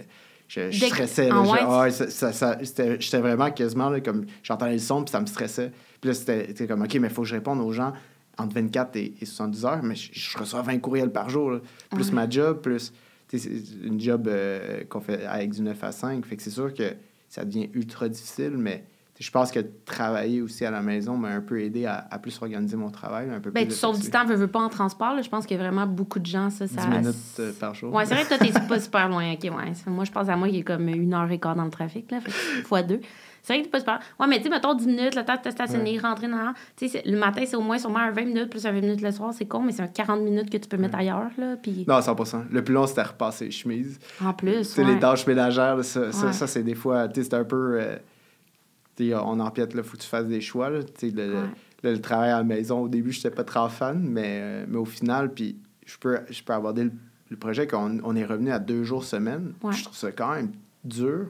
Speaker 2: stressais. Ah j'étais vraiment quasiment là, comme j'entendais le son, puis ça me stressait. Puis là, c'était comme, OK, mais il faut que je réponde aux gens entre 24 et, 70 heures, mais je, reçois 20 courriels par jour, plus ma job, plus une job euh, qu'on fait avec du 9 à 5. Fait que c'est sûr que ça devient ultra difficile, mais je pense que travailler aussi à la maison m'a un peu aidé à, plus organiser mon travail. Un peu
Speaker 1: ben, tu sauves du temps, veux, veux pas en transport. Je pense qu'il y a vraiment beaucoup de gens, ça. ça
Speaker 2: 10 minutes euh, par jour.
Speaker 1: Oui, c'est vrai que toi, t'es pas super loin. OK, ouais. Moi, je pense à moi, y a comme une heure et quart dans le trafic, là. fois deux. C'est vrai que t'es pas super. Ouais, mais tu sais, mettons 10 minutes, le temps de te stationner, rentrer dans. Tu sais, le matin, c'est au moins sûrement un 20 minutes plus un 20 minutes le soir. C'est con, mais c'est un 40 minutes que tu peux mettre ailleurs, là. Puis...
Speaker 2: Non, 100% Le plus long, c'était repasser les chemises.
Speaker 1: En plus. Tu
Speaker 2: sais, les tâches ménagères, ça, ça, c'est des fois. Tu sais, c'est un peu. Euh, on empiète, il faut que tu fasses des choix. Là, le, le, travail à la maison, au début, je n'étais pas trop fan, mais, euh, mais au final, puis je peux, je peux aborder le, projet qu'on on est revenu à deux jours semaine. Je trouve ça quand même dur,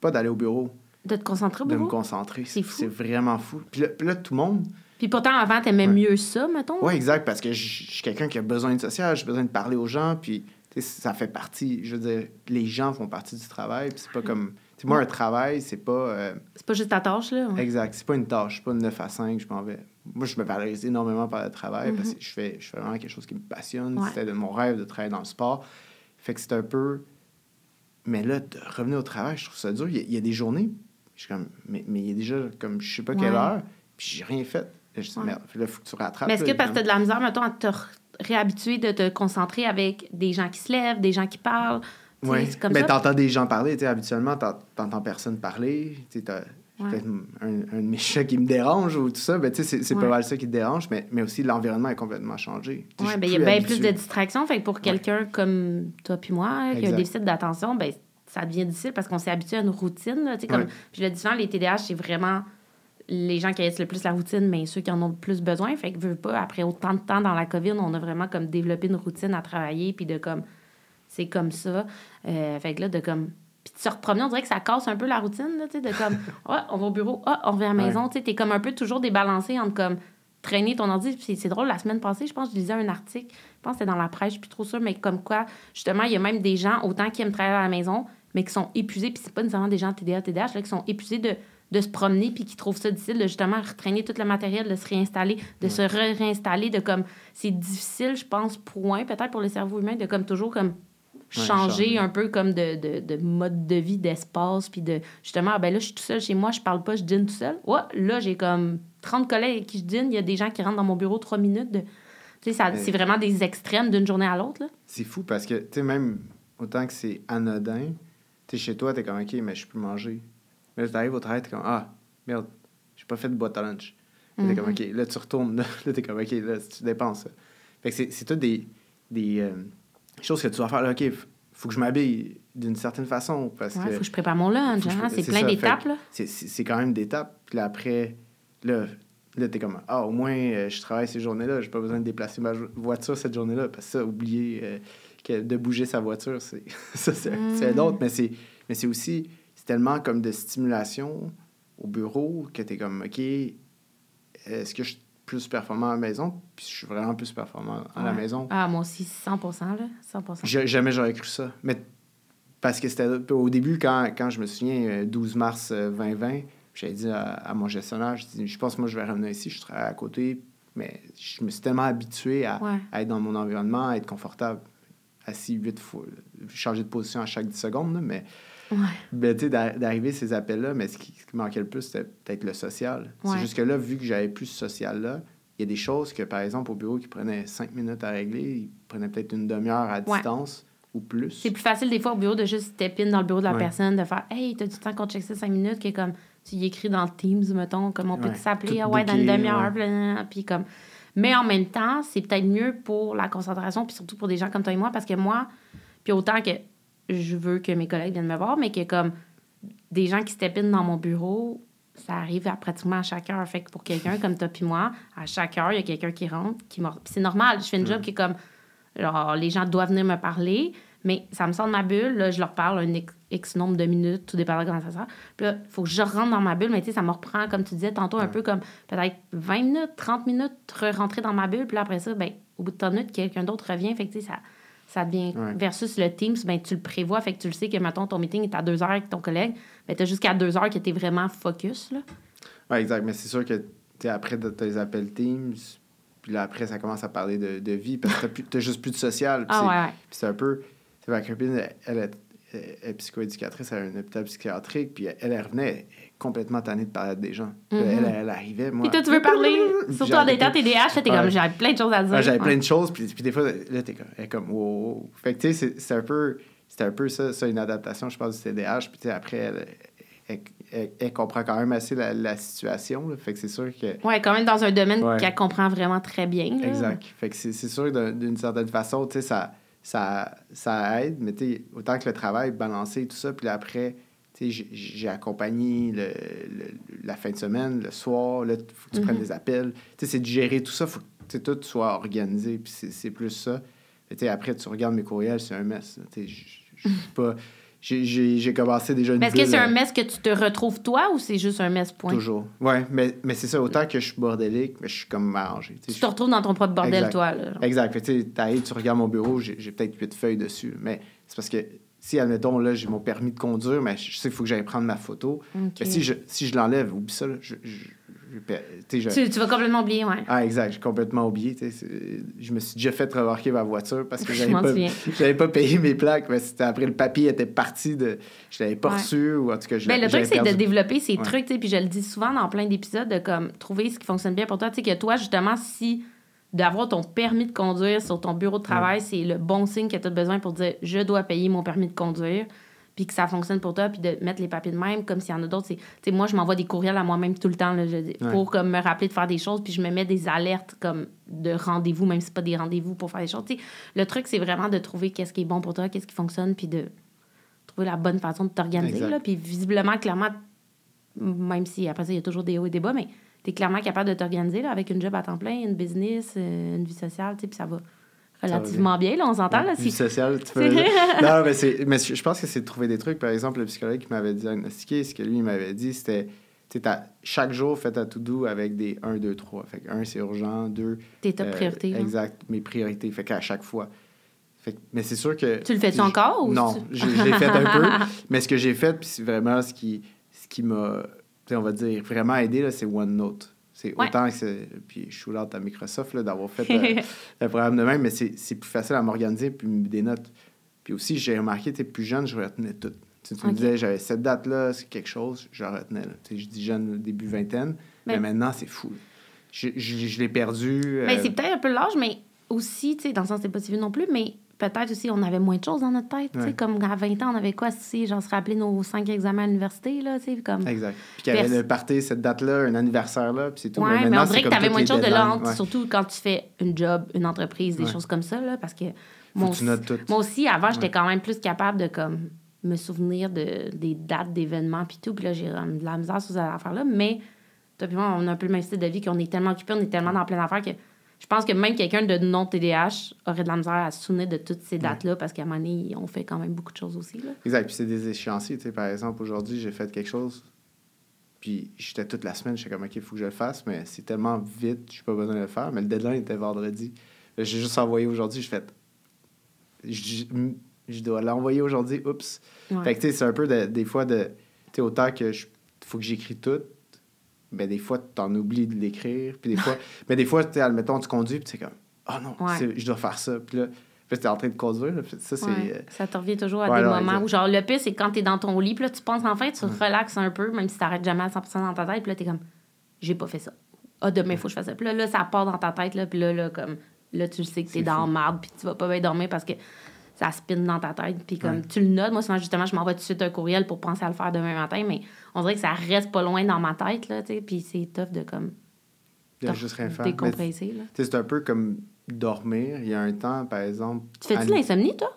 Speaker 2: pas d'aller au bureau.
Speaker 1: De te concentrer au bureau?
Speaker 2: De me concentrer. C'est fou. C'est vraiment fou. Puis là, tout le monde...
Speaker 1: Puis pourtant, avant, t'aimais mieux ça, mettons?
Speaker 2: Oui, exact, parce que je suis quelqu'un qui a besoin de social, j'ai besoin de parler aux gens, puis ça fait partie, je veux dire, les gens font partie du travail, puis c'est pas comme moi, un travail, c'est pas. Euh,
Speaker 1: c'est pas juste ta tâche, là.
Speaker 2: Exact. C'est pas une tâche. C'est pas une 9 à 5, je m'en vais. Moi, je me valorise énormément par le travail parce mm-hmm. que je fais, je fais vraiment quelque chose qui me passionne. C'était de mon rêve de travailler dans le sport. Fait que c'est un peu. Mais là, de revenir au travail, je trouve ça dur. Il y a, des journées, je suis comme. Mais, mais il y a déjà, comme, je sais pas quelle heure, puis j'ai rien fait. Là, je dis, merde, là, faut que tu rattrapes.
Speaker 1: Mais est-ce que parce que tu as de la misère, mettons, à te réhabituer de te concentrer avec des gens qui se lèvent, des gens qui parlent?
Speaker 2: Oui, mais t'entends des gens parler, tu sais, habituellement, t'entends personne parler, tu sais, peut-être un, un méchant qui me dérange ou tout ça, ben, tu sais, c'est pas mal ça qui te dérange, mais, mais aussi l'environnement est complètement changé.
Speaker 1: Oui, ben, il y a bien plus de distractions, fait que pour quelqu'un comme toi puis moi, qui a un déficit d'attention, ben, ça devient difficile parce qu'on s'est habitué à une routine, tu sais, comme, puis je le dis souvent, les TDAH, c'est vraiment les gens qui haïssent le plus la routine, mais ceux qui en ont le plus besoin, fait que, veux pas, après autant de temps dans la COVID, on a vraiment comme développé une routine à travailler, puis de comme c'est comme ça. Euh, fait que là, de comme. Puis tu se repromener, on dirait que ça casse un peu la routine, là, tu sais, de comme, ah, on va au bureau, ah, on revient à la maison, tu sais, t'es comme un peu toujours débalancé entre comme traîner ton ordi. c'est drôle, la semaine passée, je pense que je lisais un article, je pense que c'était dans la presse, je suis plus trop sûre, mais comme quoi, justement, il y a même des gens, autant qui aiment travailler à la maison, mais qui sont épuisés, puis c'est pas nécessairement des gens TDA, TDAH, là, qui sont épuisés de, de se promener, puis qui trouvent ça difficile de justement retraîner tout le matériel, de se réinstaller, de se réinstaller, de comme. C'est difficile, je pense, un, peut-être pour le cerveau humain, de comme toujours comme changer un peu comme de, de, de, mode de vie, d'espace, puis de justement, ah, ben là, je suis tout seul chez moi, je parle pas, je dîne tout seul. Ouais, là, j'ai comme 30 collègues avec qui je dîne, il y a des gens qui rentrent dans mon bureau trois minutes. De... Tu sais, c'est vraiment des extrêmes d'une journée à l'autre.
Speaker 2: C'est fou parce que, tu sais, même autant que c'est anodin, tu chez toi, t'es comme, OK, mais je peux manger. Mais là, t'arrives au travail, t'es comme, ah, merde, j'ai pas fait de boîte à lunch. T'es comme, mm-hmm. OK, là, tu retournes, là, t'es comme, OK, là, tu dépenses. Fait que c'est tout des, des euh, choses que tu dois faire, là, OK, faut que je m'habille d'une certaine façon. Parce
Speaker 1: ouais, faut que je prépare mon lunch, hein, c'est plein d'étapes, là.
Speaker 2: C'est quand même d'étapes. Puis là, après, là, là t'es comme, ah, au moins, euh, je travaille ces journées-là, j'ai pas besoin de déplacer ma voiture cette journée-là. Parce que ça, oublier euh, que de bouger sa voiture, c'est c'est mm. mais c'est mais c'est aussi, c'est tellement comme de stimulation au bureau que tu es comme, OK, est-ce que je plus performant à la maison? Puis je suis vraiment plus performant à la maison.
Speaker 1: Ah, moi aussi, 100 là, 100
Speaker 2: Jamais j'aurais cru ça. Mais parce que c'était au début, quand, quand je me souviens, 12 euh, mars 2020, euh, j'avais dit à, mon gestionnaire, je, dis, je pense que moi, je vais revenir ici, je travaille à côté, mais je me suis tellement habitué à, à être dans mon environnement, à être confortable assis huit fois, changer de position à chaque 10 secondes, mais, ouais. ben, tu sais, d'arriver ces appels-là, mais ce qui, manquait le plus, c'était peut-être le social. C'est juste que là, vu que j'avais plus ce social-là, il y a des choses que, par exemple, au bureau qui prenaient cinq minutes à régler, ils prenaient peut-être une demi-heure à distance. Ou plus.
Speaker 1: C'est plus facile des fois au bureau de juste step in dans le bureau de la personne, de faire Hey, t'as du temps qu'on check ça cinq minutes, qui est comme tu y écris dans le Teams, mettons, comme on peut s'appeler, ah ouais, dans une demi-heure, puis comme mais en même temps, c'est peut-être mieux pour la concentration, puis surtout pour des gens comme toi et moi, parce que moi, puis autant que je veux que mes collègues viennent me voir, mais que comme des gens qui step in dans mon bureau, ça arrive à pratiquement à chaque heure. Fait que pour quelqu'un comme toi puis moi, à chaque heure, il y a quelqu'un qui rentre, qui mord. c'est normal, je fais une job qui est comme, genre, les gens doivent venir me parler, mais ça me sort de ma bulle, là, je leur parle un X nombre de minutes, tout dépend de comment ça sort. Puis là, il faut que je rentre dans ma bulle, mais tu sais, ça me reprend, comme tu disais tantôt, un peu comme peut-être 20 minutes, 30 minutes, rentrer dans ma bulle. Puis là, après ça, ben, au bout de 30 minutes, quelqu'un d'autre revient. Fait que tu sais, ça, ça devient. Versus le Teams, ben, tu le prévois. Fait que tu le sais que, mettons, ton meeting est à 2 heures avec ton collègue. Ben, tu as jusqu'à 2 heures que tu es vraiment focus. Là.
Speaker 2: Oui, exact. Mais c'est sûr que après, tu les appels Teams. Puis là, après, ça commence à parler de, de vie parce que tu n'as juste plus de social.
Speaker 1: ah, ouais, ouais.
Speaker 2: c'est un peu. Ma copine, elle, est est psychoéducatrice à un hôpital psychiatrique, puis elle, elle revenait complètement tannée de parler à des gens. elle,
Speaker 1: mm-hmm.
Speaker 2: elle, arrivait, moi...
Speaker 1: Puis toi, tu veux parler, surtout en étant TDAH, t'es comme, j'avais plein de choses à dire.
Speaker 2: j'avais plein de choses, puis, puis des fois, là, t'es comme, elle est comme, wow. Fait que, tu sais, c'est un peu... C'était un peu ça, ça, une adaptation, je pense, du TDAH. Puis, tu sais, après, elle, elle, comprend quand même assez la, situation. Là. Fait que c'est sûr que.
Speaker 1: Ouais, quand même dans un domaine qu'elle comprend vraiment très bien.
Speaker 2: Exact. Fait que c'est sûr, d'une certaine façon, tu sais, ça ça, ça aide, mais autant que le travail balancé et tout ça, puis après, j'ai accompagné le, la fin de semaine, le soir, là, il faut que tu prennes mhm. des appels. C'est de gérer tout ça, il faut que tout soit organisé, puis c'est plus ça. Après, tu regardes mes courriels, c'est un mess. Je suis pas j'ai commencé déjà une
Speaker 1: Mais est-ce que c'est un mess que tu te retrouves toi ou c'est juste un mess point?
Speaker 2: Toujours. Oui, mais, mais c'est ça. Autant que je suis bordélique, mais je suis comme arrangé.
Speaker 1: Tu te retrouves dans ton propre bordel, toi. Là,
Speaker 2: exact. Tu tu regardes mon bureau, j'ai peut-être huit feuilles dessus. Mais c'est parce que si, admettons, là, j'ai mon permis de conduire, mais je sais qu'il faut que j'aille prendre ma photo. Mais si je, si je l'enlève, oublie ça, je,
Speaker 1: tu, tu, vas complètement oublier, ouais.
Speaker 2: Ah, exact, j'ai complètement oublié. Je me suis déjà fait remarquer ma voiture parce que j'avais pas, pas payé mes plaques. Mais c'était après le papier était parti de. Je l'avais pas reçu ou en tout cas, je
Speaker 1: ben, Le truc, c'est de développer ces trucs, puis je le dis souvent dans plein d'épisodes, de comme trouver ce qui fonctionne bien pour toi. Tu sais, que toi, justement, si d'avoir ton permis de conduire sur ton bureau de travail, c'est le bon signe que tu as besoin pour dire je dois payer mon permis de conduire puis que ça fonctionne pour toi, puis de mettre les papiers de même, comme s'il y en a d'autres. C'est, moi, je m'envoie des courriels à moi-même tout le temps, là, je, pour comme, me rappeler de faire des choses, puis je me mets des alertes comme de rendez-vous, même si c'est pas des rendez-vous pour faire des choses. le truc, c'est vraiment de trouver qu'est-ce qui est bon pour toi, qu'est-ce qui fonctionne, puis de trouver la bonne façon de t'organiser. Là, puis visiblement, clairement, même si après ça, il y a toujours des hauts et des bas, mais tu es clairement capable de t'organiser avec une job à temps plein, une business, euh, une vie sociale, puis ça va relativement bien, là, on s'entend. Là,
Speaker 2: si... social, tu peux Non, mais, mais je pense que c'est de trouver des trucs. Par exemple, le psychologue qui m'avait diagnostiqué, ce que lui m'avait dit, c'était chaque jour, fais ta to-do avec des 1, 2, 3. Fait que 1, c'est urgent. 2...
Speaker 1: Tes top euh, priorités.
Speaker 2: Exact, mes priorités. Fait qu'à chaque fois. mais c'est sûr que.
Speaker 1: Tu le fais-tu encore ou
Speaker 2: Non, je, l'ai fait un peu. Mais ce que j'ai fait, puis c'est vraiment ce qui, ce qui m'a, on va dire, vraiment aidé, c'est OneNote. C'est autant que c'est. Puis je suis là à Microsoft d'avoir fait euh, le programme de même, mais c'est plus facile à m'organiser puis des notes. Puis aussi, j'ai remarqué, tu plus jeune, je retenais tout. Tu, me disais, j'avais cette date-là, c'est quelque chose, je retenais. Je dis jeune, début vingtaine, mais, maintenant, c'est fou. Je, je, l'ai perdu.
Speaker 1: Mais euh, c'est peut-être un peu l'âge, mais aussi, tu sais, dans le sens, c'est pas si non plus, mais peut-être aussi, on avait moins de choses dans notre tête. sais Comme à 20 ans, on avait quoi, si, genre, se rappeler nos cinq examens à l'université, là, tu sais, comme...
Speaker 2: Exact. Puis qu'il y avait le party, cette date-là, un anniversaire, là, puis c'est tout.
Speaker 1: Ouais, mais, on dirait que tu avais moins de choses de là, surtout quand tu fais une job, une entreprise, des choses comme ça, là, parce que... Moi aussi, moi aussi, avant, j'étais quand même plus capable de, comme, me souvenir de, des dates d'événements, puis tout, puis là, j'ai de la misère sur ces affaires-là, mais... Toi, moi, on a un peu le même style de vie qu'on est tellement occupé, on est tellement dans plein d'affaires que je pense que même quelqu'un de non-TDAH aurait de la misère à se souvenir de toutes ces dates-là parce qu'à un moment donné, on fait quand même beaucoup de choses aussi. Là.
Speaker 2: Exact. Puis c'est des échéanciers. Tu sais, par exemple, aujourd'hui, j'ai fait quelque chose, puis j'étais toute la semaine, j'étais comme, OK, il faut que je le fasse, mais c'est tellement vite, j'ai pas besoin de le faire. Mais le deadline était vendredi. J'ai juste envoyé aujourd'hui, je fais. Je, je dois l'envoyer aujourd'hui, oups. Fait que, tu sais, c'est un peu des fois de. Tu sais, autant que je faut que j'écris tout, ben, des fois, tu en oublies de l'écrire. Puis des fois, mais des fois, admettons, tu conduis, puis tu es comme, oh non, je dois faire ça. Puis là, tu es en train de conduire. ça, c'est. Euh,
Speaker 1: ça te revient toujours à des moments où, genre, le pire, c'est quand tu es dans ton lit, puis là, tu penses enfin, tu relaxes un peu, même si tu n'arrêtes jamais à 100% dans ta tête, puis là, tu es comme, j'ai pas fait ça. Ah, demain, il faut que je fasse ça. Puis là, là, ça part dans ta tête, là, puis là, là, comme, là, tu sais que tu es dans le marde, puis tu vas pas bien dormir parce que ça spin dans ta tête. Puis comme tu le notes, moi, justement, je m'envoie tout de suite un courriel pour penser à le faire demain matin, mais on dirait que ça reste pas loin dans ma tête, là, tu sais. Puis c'est tough de comme.
Speaker 2: De juste rien faire. Décompresser, là. C'est un peu comme dormir. Il y a un temps, par exemple.
Speaker 1: Tu fais-tu de l'insomnie, toi?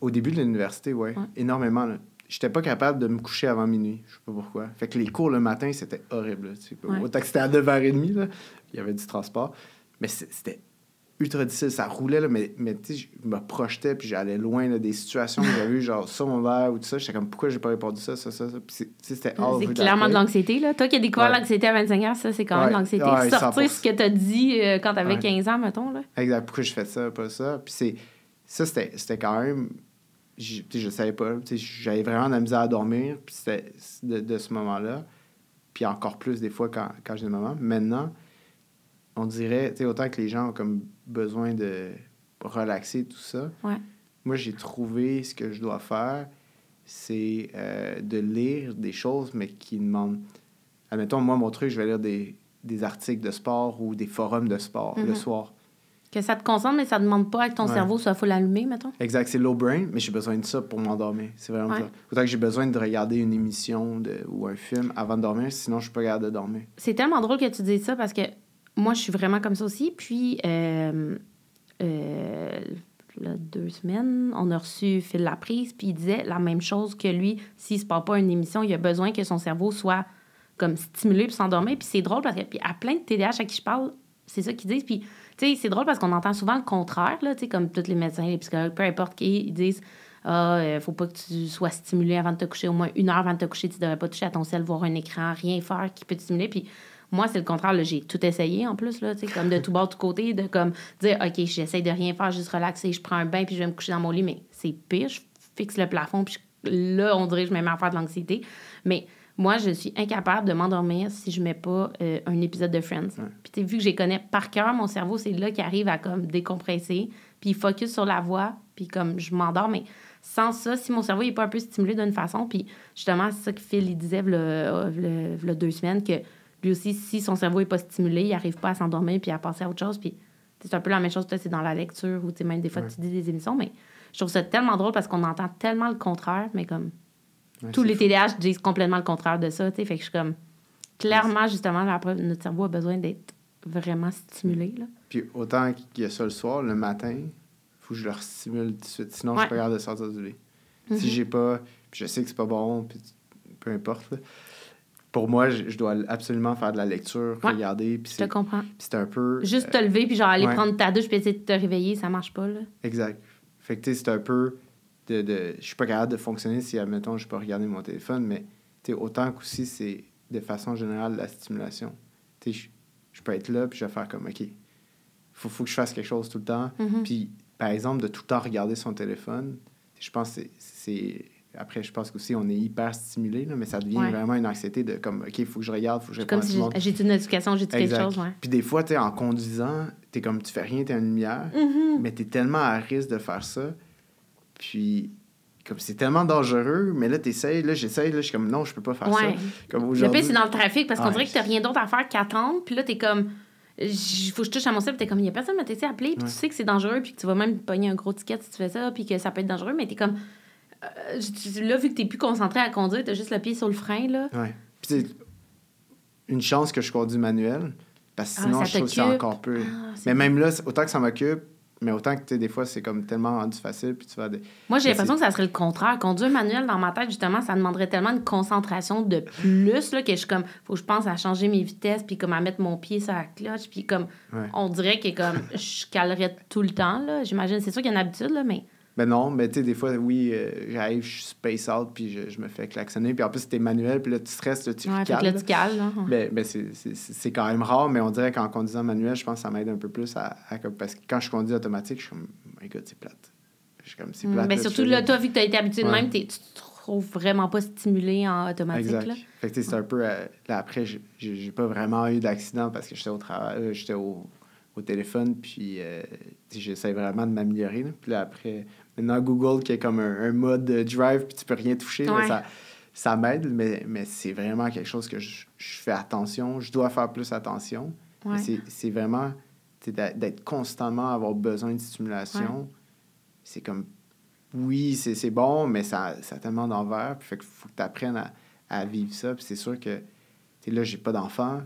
Speaker 2: Au début de l'université, oui. Ouais. Énormément, là. J'étais pas capable de me coucher avant minuit. Je sais pas pourquoi. Fait que les cours le matin, c'était horrible. Autant que c'était à 9h30, là, il y avait du transport. Mais c'était ultra difficile. Ça roulait, là, mais, mais tu sais, je me projetais, puis j'allais loin là, des situations que j'avais eues, genre sur mon verre ou tout ça. J'étais comme, pourquoi j'ai pas répondu ça, ça, ça, ça? C'était
Speaker 1: C'est clairement de l'anxiété, là. Toi qui as découvert l'anxiété à 25 ans, ça, c'est quand même de l'anxiété. Sortir ce que tu as dit euh, quand tu avais 15 ans, mettons, là.
Speaker 2: Exact. Pourquoi je fais ça, pas ça? Puis c'est... Ça, c'était quand même... Je, je savais pas. J'avais vraiment de la misère à dormir, puis c'était de, de, ce moment-là. Puis encore plus des fois quand, quand j'ai des moments. Maintenant on dirait, tu sais, autant que les gens ont comme besoin de relaxer, tout ça. Moi, j'ai trouvé ce que je dois faire, c'est euh, de lire des choses, mais qui demandent. Admettons, moi, mon truc, je vais lire des, des articles de sport ou des forums de sport le mhm. soir.
Speaker 1: Que ça te concentre, mais ça ne demande pas que ton cerveau soit full allumé, mettons?
Speaker 2: Exact, c'est low brain, mais j'ai besoin de ça pour m'endormir. C'est vraiment ça. Autant que j'ai besoin de regarder une émission de, ou un film avant de dormir, sinon je suis pas capable de dormir.
Speaker 1: C'est tellement drôle que tu dises ça parce que moi, je suis vraiment comme ça aussi. Puis, euh, euh, deux semaines, on a reçu Phil Laprise, puis il disait la même chose que lui. S'il se passe pas une émission, il a besoin que son cerveau soit comme stimulé puis s'endormir. Puis c'est drôle parce que, puis à plein de TDAH à qui je parle, c'est ça qu'ils disent. Puis, tu sais, c'est drôle parce qu'on entend souvent le contraire, là, tu sais, comme tous les médecins, les psychologues, peu importe qui, ils disent ah, euh, faut pas que tu sois stimulé avant de te coucher, au moins une heure avant de te coucher, tu devrais pas toucher à ton ciel, voir un écran, rien faire qui peut te stimuler. Puis moi, c'est le contraire. J'ai tout essayé en plus, là, comme de tout bord, de tout côté, de comme dire OK, j'essaie de rien faire, juste relaxer, je prends un bain, puis je vais me coucher dans mon lit. Mais c'est pire, je fixe le plafond, puis là, on dirait que je me mets à faire de l'anxiété. Mais moi, je suis incapable de m'endormir si je mets pas euh, un épisode de Friends. Puis vu que je les connais par cœur, mon cerveau, c'est là qui arrive à comme décompresser, puis focus sur la voix, puis comme je m'endors. Mais sans ça, si mon cerveau n'est pas un peu stimulé d'une façon, puis justement, c'est ça que Phil il disait il y a deux semaines, que lui aussi, si son cerveau n'est pas stimulé, il n'arrive pas à s'endormir puis à passer à autre chose. Puis c'est un peu la même chose, c'est dans la lecture ou même des fois tu dis des émissions, mais je trouve ça tellement drôle parce qu'on entend tellement le contraire, mais comme tous les TDAH disent complètement le contraire de ça, tu sais, fait que je suis comme clairement justement notre cerveau a besoin d'être vraiment stimulé là.
Speaker 2: Puis autant qu'il y a ça le soir, le matin, il faut que je le stimule tout de suite, sinon je suis pas capable de sortir du lit. Si mm-hmm. j'ai pas, puis je sais que c'est pas bon, puis peu importe pour moi, je, dois absolument faire de la lecture, regarder.
Speaker 1: je te comprends.
Speaker 2: c'est un peu.
Speaker 1: Juste te lever, puis genre aller prendre ta douche, puis essayer de te réveiller, ça marche pas, là.
Speaker 2: Exact. Fait que, tu sais, c'est un peu. De, de, je suis pas capable de fonctionner si, admettons, je peux regarder mon téléphone, mais, tu sais, autant qu'aussi, c'est de façon générale la stimulation. Tu sais, je, peux être là, puis je vais faire comme, OK, faut, faut que je fasse quelque chose tout le temps.
Speaker 1: Mm-hmm.
Speaker 2: Puis, par exemple, de tout le temps regarder son téléphone, je pense que c'est après, je pense qu'aussi, on est hyper stimulé, là, mais ça devient vraiment une anxiété de comme, OK, il faut que je regarde, il faut que je
Speaker 1: Comme si j'ai une notification, j'ai quelque chose. Ouais.
Speaker 2: Puis des fois, tu en conduisant, tu es comme, tu fais rien, tu es une lumière, mm-hmm. mais tu es tellement à risque de faire ça. Puis, comme c'est tellement dangereux, mais là, tu essaies, là, j'essaye, là, je suis comme, non, je peux pas faire ça.
Speaker 1: Comme le pire, c'est dans le trafic parce qu'on dirait que tu rien d'autre à faire qu'attendre, puis là, tu es comme il faut que je touche à mon puis t'es comme, il y a personne m'a appelé, puis tu sais que c'est dangereux, puis que tu vas même pogner un gros ticket si tu fais ça, puis que ça peut être dangereux, mais t'es comme, euh, là, vu que t'es plus concentré à conduire, t'as juste le pied sur le frein, là.
Speaker 2: Ouais. Puis c'est une chance que je conduis manuel, parce que ah, sinon, je trouve que c'est encore peu. Ah, mais même là, autant que ça m'occupe, mais autant que, tu des fois, c'est comme tellement rendu facile, puis tu vas...
Speaker 1: Moi, j'ai l'impression que ça serait le contraire. Conduire manuel, dans ma tête, justement, ça demanderait tellement une concentration de plus, là, que je suis comme... Faut que je pense à changer mes vitesses, puis comme à mettre mon pied sur la cloche, puis comme... On dirait que, comme, je calerais tout le temps, là. J'imagine, c'est sûr qu'il y a une habitude, là, mais...
Speaker 2: Ben non, mais tu sais, des fois, oui, euh, j'arrive, je space out, puis je, je, me fais klaxonner. Puis en plus, c'était manuel, puis là, tu stresses, là, tu
Speaker 1: ouais, cales. Là, tu cales, là.
Speaker 2: Ben, ben c'est quand même rare, mais on dirait qu'en conduisant manuel, je pense que ça m'aide un peu plus à, Parce que quand je conduis automatique, je suis comme, oh my god, c'est plate. Je suis comme, c'est
Speaker 1: mm, plate. mais surtout, là, toi, vu que tu as été habitué de même, tu te trouves vraiment pas stimulé en automatique, exact. là.
Speaker 2: Fait que c'est un peu... Euh, là, après, j'ai pas vraiment eu d'accident parce que j'étais au travail, euh, j'étais au au téléphone, puis j'essaie vraiment de m'améliorer. Puis là, après, Maintenant, Google qui est comme un, mode drive, puis tu peux rien toucher, ça, ça m'aide, mais, mais c'est vraiment quelque chose que je, fais attention. Je dois faire plus attention. C'est vraiment d'être constamment avoir besoin de stimulation. C'est comme, oui, c'est bon, mais ça, ça a tellement d'envers. Puis fait qu'il faut que tu apprennes à, à, vivre ça. Puis c'est sûr que, là, j'ai pas d'enfants.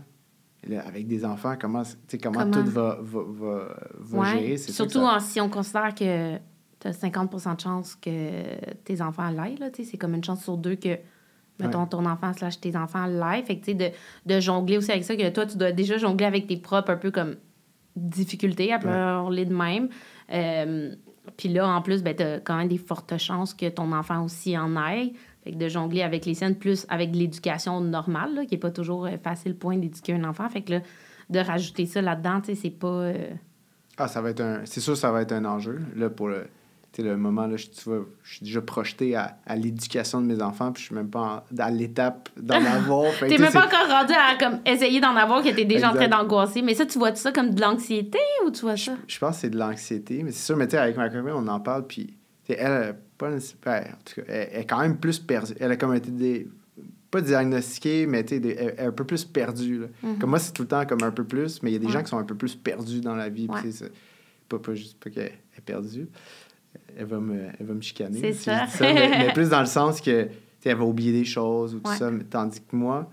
Speaker 2: avec des enfants, comment, comment, comment? tout va, va, va, gérer.
Speaker 1: Surtout si on considère que tu as 50 de chance que tes enfants l'aillent. C'est comme une chance sur deux que, mettons, ton enfant slash tes enfants l'aillent. Fait que, de, de jongler aussi avec ça, que toi, tu dois déjà jongler avec tes propres un peu comme difficultés, à parler de même. Euh, puis là, en plus, ben, tu as quand même des fortes chances que ton enfant aussi en aille. Fait que de jongler avec les scènes, plus avec l'éducation normale, là, qui n'est pas toujours euh, facile point d'éduquer un enfant. Fait que là, de rajouter ça là-dedans, tu sais, c'est pas... Euh,
Speaker 2: ah, ça va être un... C'est sûr ça va être un enjeu, là, pour le le moment, là, je, tu vois, je suis déjà projeté à, à l'éducation de mes enfants, puis je suis même pas à l'étape d'en avoir.
Speaker 1: t'es même pas encore rendu à comme, essayer d'en avoir, que t'es déjà en train d'angoisser. Mais ça, tu vois ça comme de l'anxiété ou tu vois ça?
Speaker 2: Je, pense que c'est de l'anxiété, mais c'est sûr, mais tu sais, avec ma copine, on en parle, puis elle, pas, ben, en tout cas, elle, est quand même plus perdue. Elle a comme été des, pas diagnostiquée, mais elle est un peu plus perdue. Là. Mm-hmm. Comme moi, c'est tout le temps comme un peu plus, mais il y a des gens qui sont un peu plus perdus dans la vie. Ouais. Pas, pas juste pas qu'elle est perdue elle va me, elle va me chicaner.
Speaker 1: C'est ça.
Speaker 2: mais, plus dans le sens que elle va oublier des choses ou tout ça. Tandis que moi,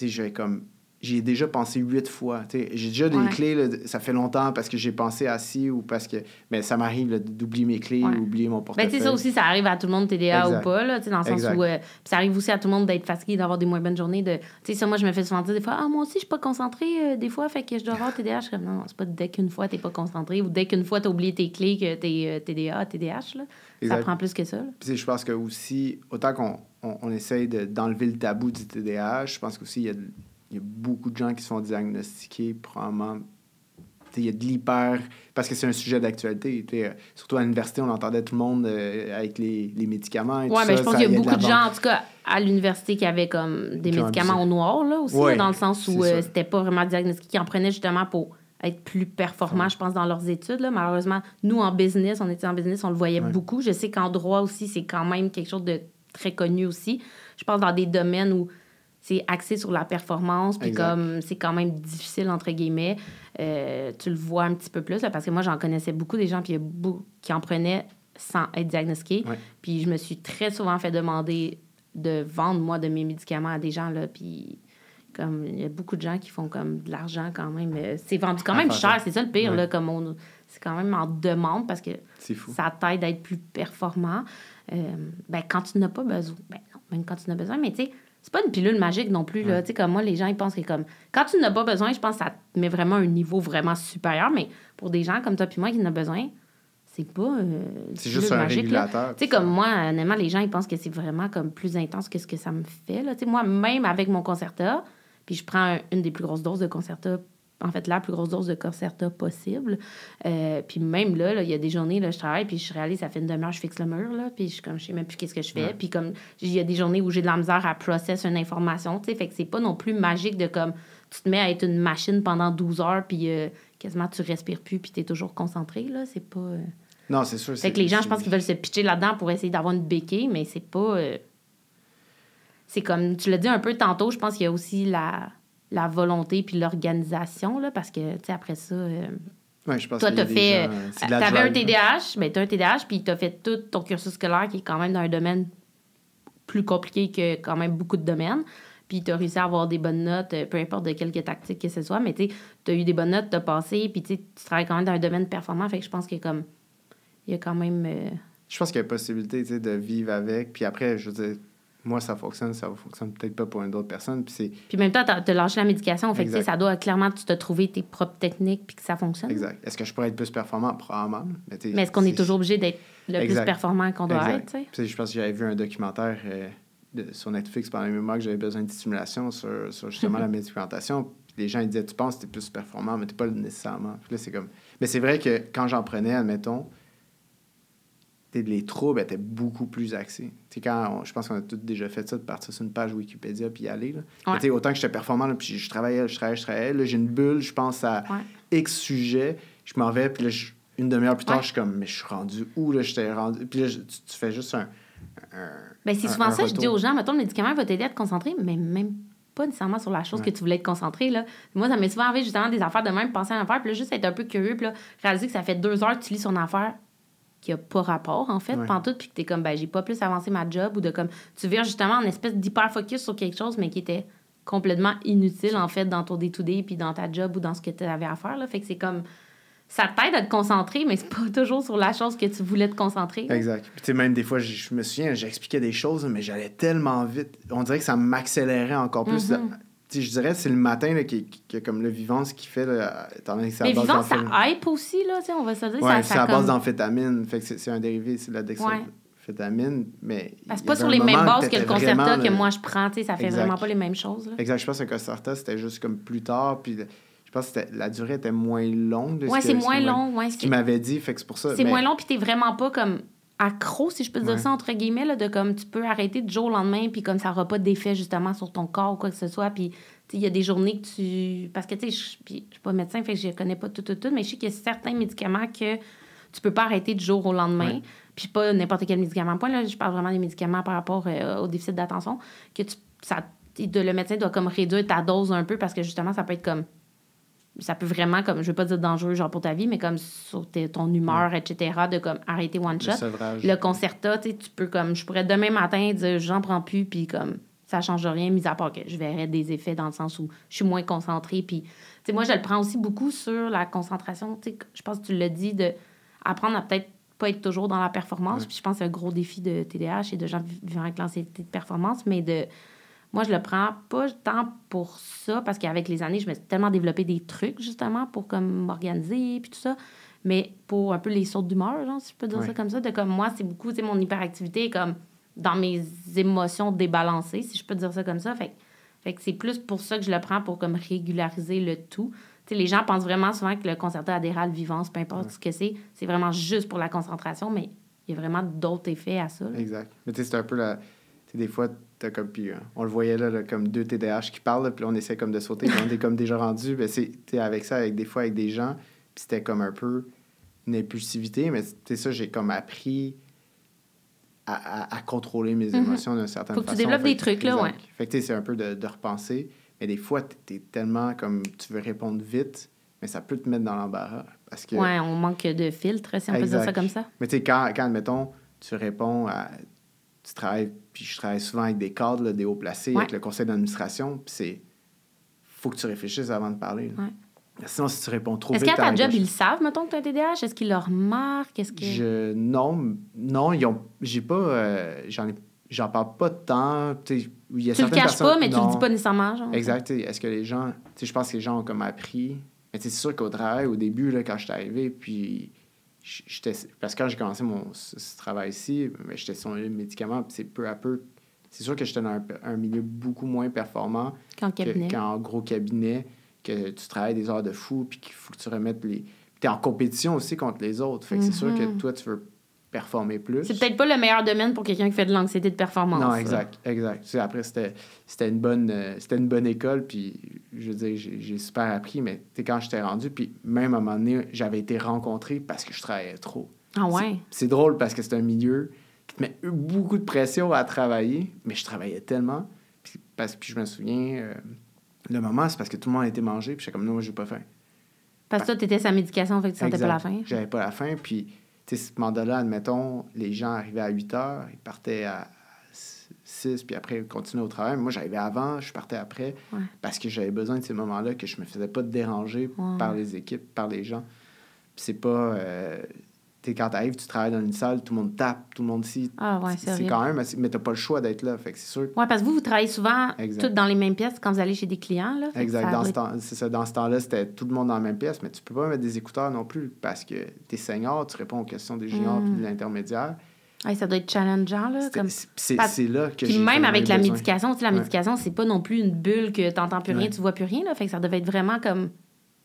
Speaker 2: je vais comme j'y ai déjà pensé huit fois. J'ai déjà des clés, ça fait longtemps parce que j'ai pensé assis ou parce que. Mais ça m'arrive d'oublier mes clés ou oublier mon portefeuille.
Speaker 1: Ben, ça aussi, ça arrive à tout le monde, TDA ou pas, là, dans le sens où. Euh, ça arrive aussi à tout le monde d'être fatigué, d'avoir des moins bonnes journées. De, ça, moi, je me fais souvent dire des fois, ah, moi aussi, je suis pas concentrée euh, des fois, fait que je dois avoir TDA. Je suis comme, non, c'est pas dès qu'une fois, t'es pas concentré ou dès qu'une fois, t'as oublié tes clés que t'es TDA, TDH. Là. Ça prend plus que ça.
Speaker 2: Puis, je pense que aussi, autant qu'on on, essaye d'enlever le tabou du TDAH, je pense qu'aussi, il y a il y a beaucoup de gens qui sont diagnostiqués, probablement. Il y a de l'hyper. Parce que c'est un sujet d'actualité. Euh, surtout à l'université, on entendait tout le monde euh, avec les, les, médicaments.
Speaker 1: Oui, mais je pense qu'il y a beaucoup de, gens, en tout cas, à l'université, qui avaient comme des médicaments au noir, là, aussi, dans le sens où euh, c'était pas vraiment diagnostiqué, qui en prenaient justement pour être plus performants, je pense, dans leurs études. Là. Malheureusement, nous, en business, on était en business, on le voyait beaucoup. Je sais qu'en droit aussi, c'est quand même quelque chose de très connu aussi. Je pense dans des domaines où c'est axé sur la performance, puis comme c'est quand même difficile, entre guillemets, euh, tu le vois un petit peu plus, parce que moi, j'en connaissais beaucoup des gens puis qui en prenaient sans être diagnostiqués. Puis je me suis très souvent fait demander de vendre, moi, de mes médicaments à des gens, là, puis comme il y a beaucoup de gens qui font comme de l'argent quand même. C'est vendu quand même cher, c'est ça le pire, là, comme on... C'est quand même en demande parce que ça t'aide à être plus performant. Euh, ben, quand tu n'as pas besoin, ben non, même quand tu n'as besoin, mais tu sais, c'est pas une pilule magique non plus. Là. Tu sais, comme moi, les gens, ils pensent que comme quand tu n'as pas besoin, je pense que ça te met vraiment un niveau vraiment supérieur. Mais pour des gens comme toi puis moi qui en ont besoin, c'est pas. Euh,
Speaker 2: c'est juste un régulateur.
Speaker 1: Tu sais, comme moi, honnêtement, les gens, ils pensent que c'est vraiment comme plus intense que ce que ça me fait. Là. Tu sais, moi, même avec mon concerta, puis je prends une des plus grosses doses de concerta en fait, la plus grosse dose de Concerta possible. Euh, puis même là, il y a des journées, là, je travaille, puis je réalise, ça fait une demi-heure, je fixe le mur, là, puis je, comme, je sais même plus qu'est-ce que je fais. Puis comme, il y a des journées où j'ai de la misère à processer une information, tu sais, fait que c'est pas non plus magique de comme, tu te mets à être une machine pendant 12 heures, puis euh, quasiment tu respires plus, puis tu es toujours concentré, là, c'est pas... Euh.
Speaker 2: Non, c'est sûr.
Speaker 1: Fait que les gens, je pense qu'ils veulent se pitcher là-dedans pour essayer d'avoir une béquille, mais c'est pas... C'est comme, tu l'as dit un peu tantôt, je pense qu'il y a aussi la la volonté puis l'organisation, là, parce que, tu sais, après ça... Euh,
Speaker 2: je pense
Speaker 1: toi, tu as fait...
Speaker 2: tu
Speaker 1: avais un TDAH, mais tu as un TDAH, puis tu as fait tout ton cursus scolaire qui est quand même dans un domaine plus compliqué que quand même beaucoup de domaines. Puis tu as réussi à avoir des bonnes notes, euh, peu importe de quelque tactique que ce soit, mais tu as eu des bonnes notes, tu as passé, puis tu travailles quand même dans un domaine performant, fait que je pense qu'il y a comme... Il y a quand même... Euh,
Speaker 2: je pense qu'il y a possibilité, de vivre avec, puis après, je veux dire moi, ça fonctionne, ça ne fonctionne peut-être pas pour une autre personne. Puis,
Speaker 1: puis même temps, tu as, lâché la médication. Fait que, ça doit clairement, tu te trouver tes propres techniques puis que ça fonctionne.
Speaker 2: Exact. Est-ce que je pourrais être plus performant? Probablement.
Speaker 1: Mais, mais est-ce qu'on est toujours obligé d'être le plus performant qu'on doit être?
Speaker 2: Puis, je pense que j'avais vu un documentaire euh, sur Netflix pendant les mois que j'avais besoin de stimulation sur, sur justement la médicamentation. les gens ils disaient Tu penses que tu es plus performant, mais tu pas nécessairement. là, c'est comme. Mais c'est vrai que quand j'en prenais, admettons, les troubles étaient beaucoup plus axés. quand je pense qu'on a tous déjà fait ça, de partir sur une page Wikipédia puis y aller. Là. Autant que j'étais performant, puis je travaillais, je travaillais, je travaillais. Là, j'ai une bulle, je pense à X sujet, je m'en vais, puis là, une demi-heure plus tard, je suis comme, mais je suis rendu où? Là, j'étais rendu... Puis là, tu, fais juste un.
Speaker 1: ben, c'est souvent ça, je dis aux gens, mettons, le médicament va t'aider à te concentrer, mais même pas nécessairement sur la chose que tu voulais te concentrer. Là. Moi, ça m'est souvent arrivé justement des affaires de même, penser à une affaire, puis là, juste être un peu curieux, puis là, réaliser que ça fait deux heures que tu lis son affaire, qui a pas rapport, en fait, pendant tout, puis que t'es comme, ben, j'ai pas plus avancé ma job, ou de comme, tu viens justement en espèce d'hyper-focus sur quelque chose, mais qui était complètement inutile, en fait, dans ton day-to-day, puis dans ta job ou dans ce que tu avais à faire, là. Fait que c'est comme, ça t'aide à te concentrer, mais c'est pas toujours sur la chose que tu voulais te concentrer.
Speaker 2: Exact. Puis, tu sais, même des fois, je me souviens, j'expliquais des choses, mais j'allais tellement vite. On dirait que ça m'accélérait encore plus. Mm-hmm je dirais c'est le matin là, qui, qui, comme le vivance qui fait, là,
Speaker 1: étant donné que c'est à base vivance, ça hype aussi, là, on va se dire.
Speaker 2: Ouais, c'est à base d'amphétamine. Fait que c'est un dérivé, c'est la dextrophétamine. Mais
Speaker 1: c'est pas sur les mêmes bases que le Concerta que moi je prends, tu sais, ça fait vraiment pas les mêmes choses. Là.
Speaker 2: Exact. Je pense que le Concerta, c'était juste comme plus tard, puis je pense que la durée était moins longue.
Speaker 1: Oui, c'est moins long. Ouais,
Speaker 2: ce qu'il m'avait dit, fait que c'est pour ça.
Speaker 1: C'est moins long, puis t'es vraiment pas comme accro, si je peux dire ça, entre guillemets, là, de comme tu peux arrêter du jour au lendemain, puis comme ça n'aura pas d'effet justement sur ton corps ou quoi que ce soit. Puis il y a des journées que tu. Parce que, tu sais, je ne suis pas médecin, fait que je connais pas tout, tout, tout, mais je sais qu'il y a certains médicaments que tu peux pas arrêter du jour au lendemain. Puis pas n'importe quel médicament. Point, là, je parle vraiment des médicaments par rapport euh, au déficit d'attention, que tu, ça, de, le médecin doit comme réduire ta dose un peu parce que justement, ça peut être comme ça peut vraiment, comme, je veux pas dire dangereux, genre pour ta vie, mais comme sur ton humeur, etc., de comme arrêter one shot. Le, concerta, tu peux comme, je pourrais demain matin dire, j'en prends plus, puis comme, ça change rien, mis à part que je verrais des effets dans le sens où je suis moins concentrée. Puis, tu sais, moi, je le prends aussi beaucoup sur la concentration. Tu sais, je pense que tu l'as dit, de apprendre à peut-être pas être toujours dans la performance. Puis, je pense que c'est un gros défi de TDAH et de gens vivant avec l'anxiété de performance, mais de moi, je le prends pas tant pour ça, parce qu'avec les années, je me suis tellement développé des trucs, justement, pour comme m'organiser, puis tout ça. Mais pour un peu les sautes d'humeur, genre, si je peux dire ça comme ça, de comme moi, c'est beaucoup, c'est mon hyperactivité, comme dans mes émotions débalancées, si je peux dire ça comme ça. Fait, fait que c'est plus pour ça que je le prends, pour comme régulariser le tout. sais, les gens pensent vraiment souvent que le concerto adhéral vivance, peu importe ce que c'est, c'est vraiment juste pour la concentration, mais il y a vraiment d'autres effets à ça.
Speaker 2: Exact. Mais tu sais, c'est un peu la. Tu des fois, comme, puis, euh, on le voyait là, comme deux TDAH qui parlent, puis on essaie comme de sauter, on est comme déjà rendu. Ben, c'est avec ça, avec des fois avec des gens, puis c'était comme un peu une impulsivité, mais c'est ça, j'ai comme appris à, à, contrôler mes mm-hmm. émotions d'une certaine façon.
Speaker 1: Faut que tu développes des trucs, là, ouais.
Speaker 2: Fait que c'est un peu de, de, repenser, mais des fois, tu es tellement comme tu veux répondre vite, mais ça peut te mettre dans l'embarras. Parce que...
Speaker 1: Ouais, on manque de filtre, si on peut dire ça comme ça.
Speaker 2: Mais tu sais, quand, quand, admettons, tu réponds à tu travailles, puis je travaille souvent avec des cadres, des hauts placés, avec le conseil d'administration, puis c'est. faut que tu réfléchisses avant de parler. Sinon, si tu réponds trop
Speaker 1: vite. Est-ce qu'à ta job, ils savent, mettons, que tu as un TDAH? Est-ce qu'ils le remarquent? Est-ce que...
Speaker 2: Je... Non, non, ils ont... j'ai pas. Euh, j'en ai... J'en parle pas tant.
Speaker 1: tu le caches pas, mais tu le dis pas nécessairement. Genre.
Speaker 2: Exact. Est-ce que les gens. Je pense que les gens ont comme appris. Mais c'est sûr qu'au travail, au début, là, quand je suis arrivé, puis parce que quand j'ai commencé mon ce, travail ici, j'étais sur les médicaments, puis c'est peu à peu. C'est sûr que j'étais dans un, milieu beaucoup moins performant
Speaker 1: qu'en
Speaker 2: gros cabinet, que tu travailles des heures de fou, puis qu'il faut que tu remettes les. Tu es en compétition aussi contre les autres. Fait que c'est sûr que
Speaker 1: Mhm.
Speaker 2: toi, tu veux performer plus.
Speaker 1: C'est peut-être pas le meilleur domaine pour quelqu'un qui fait de l'anxiété de performance.
Speaker 2: Non,
Speaker 1: ça.
Speaker 2: exact, exact. Tu sais, après, c'était c'était une, bonne, euh, c'était une bonne école, puis je veux dire, j'ai j'ai super appris, mais tu quand j'étais rendu, puis même à un moment donné, j'avais été rencontré parce que je travaillais trop.
Speaker 1: Ah ouais?
Speaker 2: C'est drôle parce que c'est un milieu qui te met beaucoup de pression à travailler, mais je travaillais tellement. Puis, parce, puis je me souviens, euh, le moment, c'est parce que tout le monde a été mangé, puis j'étais comme, non, moi, j'ai pas faim.
Speaker 1: Parce que toi, t'étais sa médication, fait que tu sentais pas la faim.
Speaker 2: J'avais pas la faim. Puis, tu sais, ce mandat-là, admettons, les gens arrivaient à 8 heures, ils partaient à 6, puis après, ils continuaient au travail. Moi, j'arrivais avant, je partais après,
Speaker 1: Ouais.
Speaker 2: parce que j'avais besoin de ces moments-là, que je me faisais pas déranger
Speaker 1: Ouais.
Speaker 2: par les équipes, par les gens. C'est pas... euh, tu quand t'arrives, tu travailles dans une salle, tout le monde tape, tout le monde ici.
Speaker 1: Ah ouais, c'est
Speaker 2: quand même. Mais t'as pas le choix d'être là. Fait que c'est sûr que
Speaker 1: Ouais, parce que vous, vous travaillez souvent toutes dans les mêmes pièces quand vous allez chez des clients. Là,
Speaker 2: Exact. Dans ce, temps, c'est ça, dans ce temps-là, c'était tout le monde dans la même pièce, mais tu peux pas mettre des écouteurs non plus parce que t'es senior, tu réponds aux questions des juniors
Speaker 1: Mm.
Speaker 2: puis de l'intermédiaire.
Speaker 1: Ouais, ça doit être challengeant. Là, comme...
Speaker 2: C'est là que
Speaker 1: Puis même avec la
Speaker 2: besoin.
Speaker 1: médication, tu sais, la
Speaker 2: Ouais.
Speaker 1: médication, c'est pas non plus une bulle que t'entends plus rien,
Speaker 2: Ouais.
Speaker 1: tu vois plus rien. Là, fait que ça devait être vraiment comme.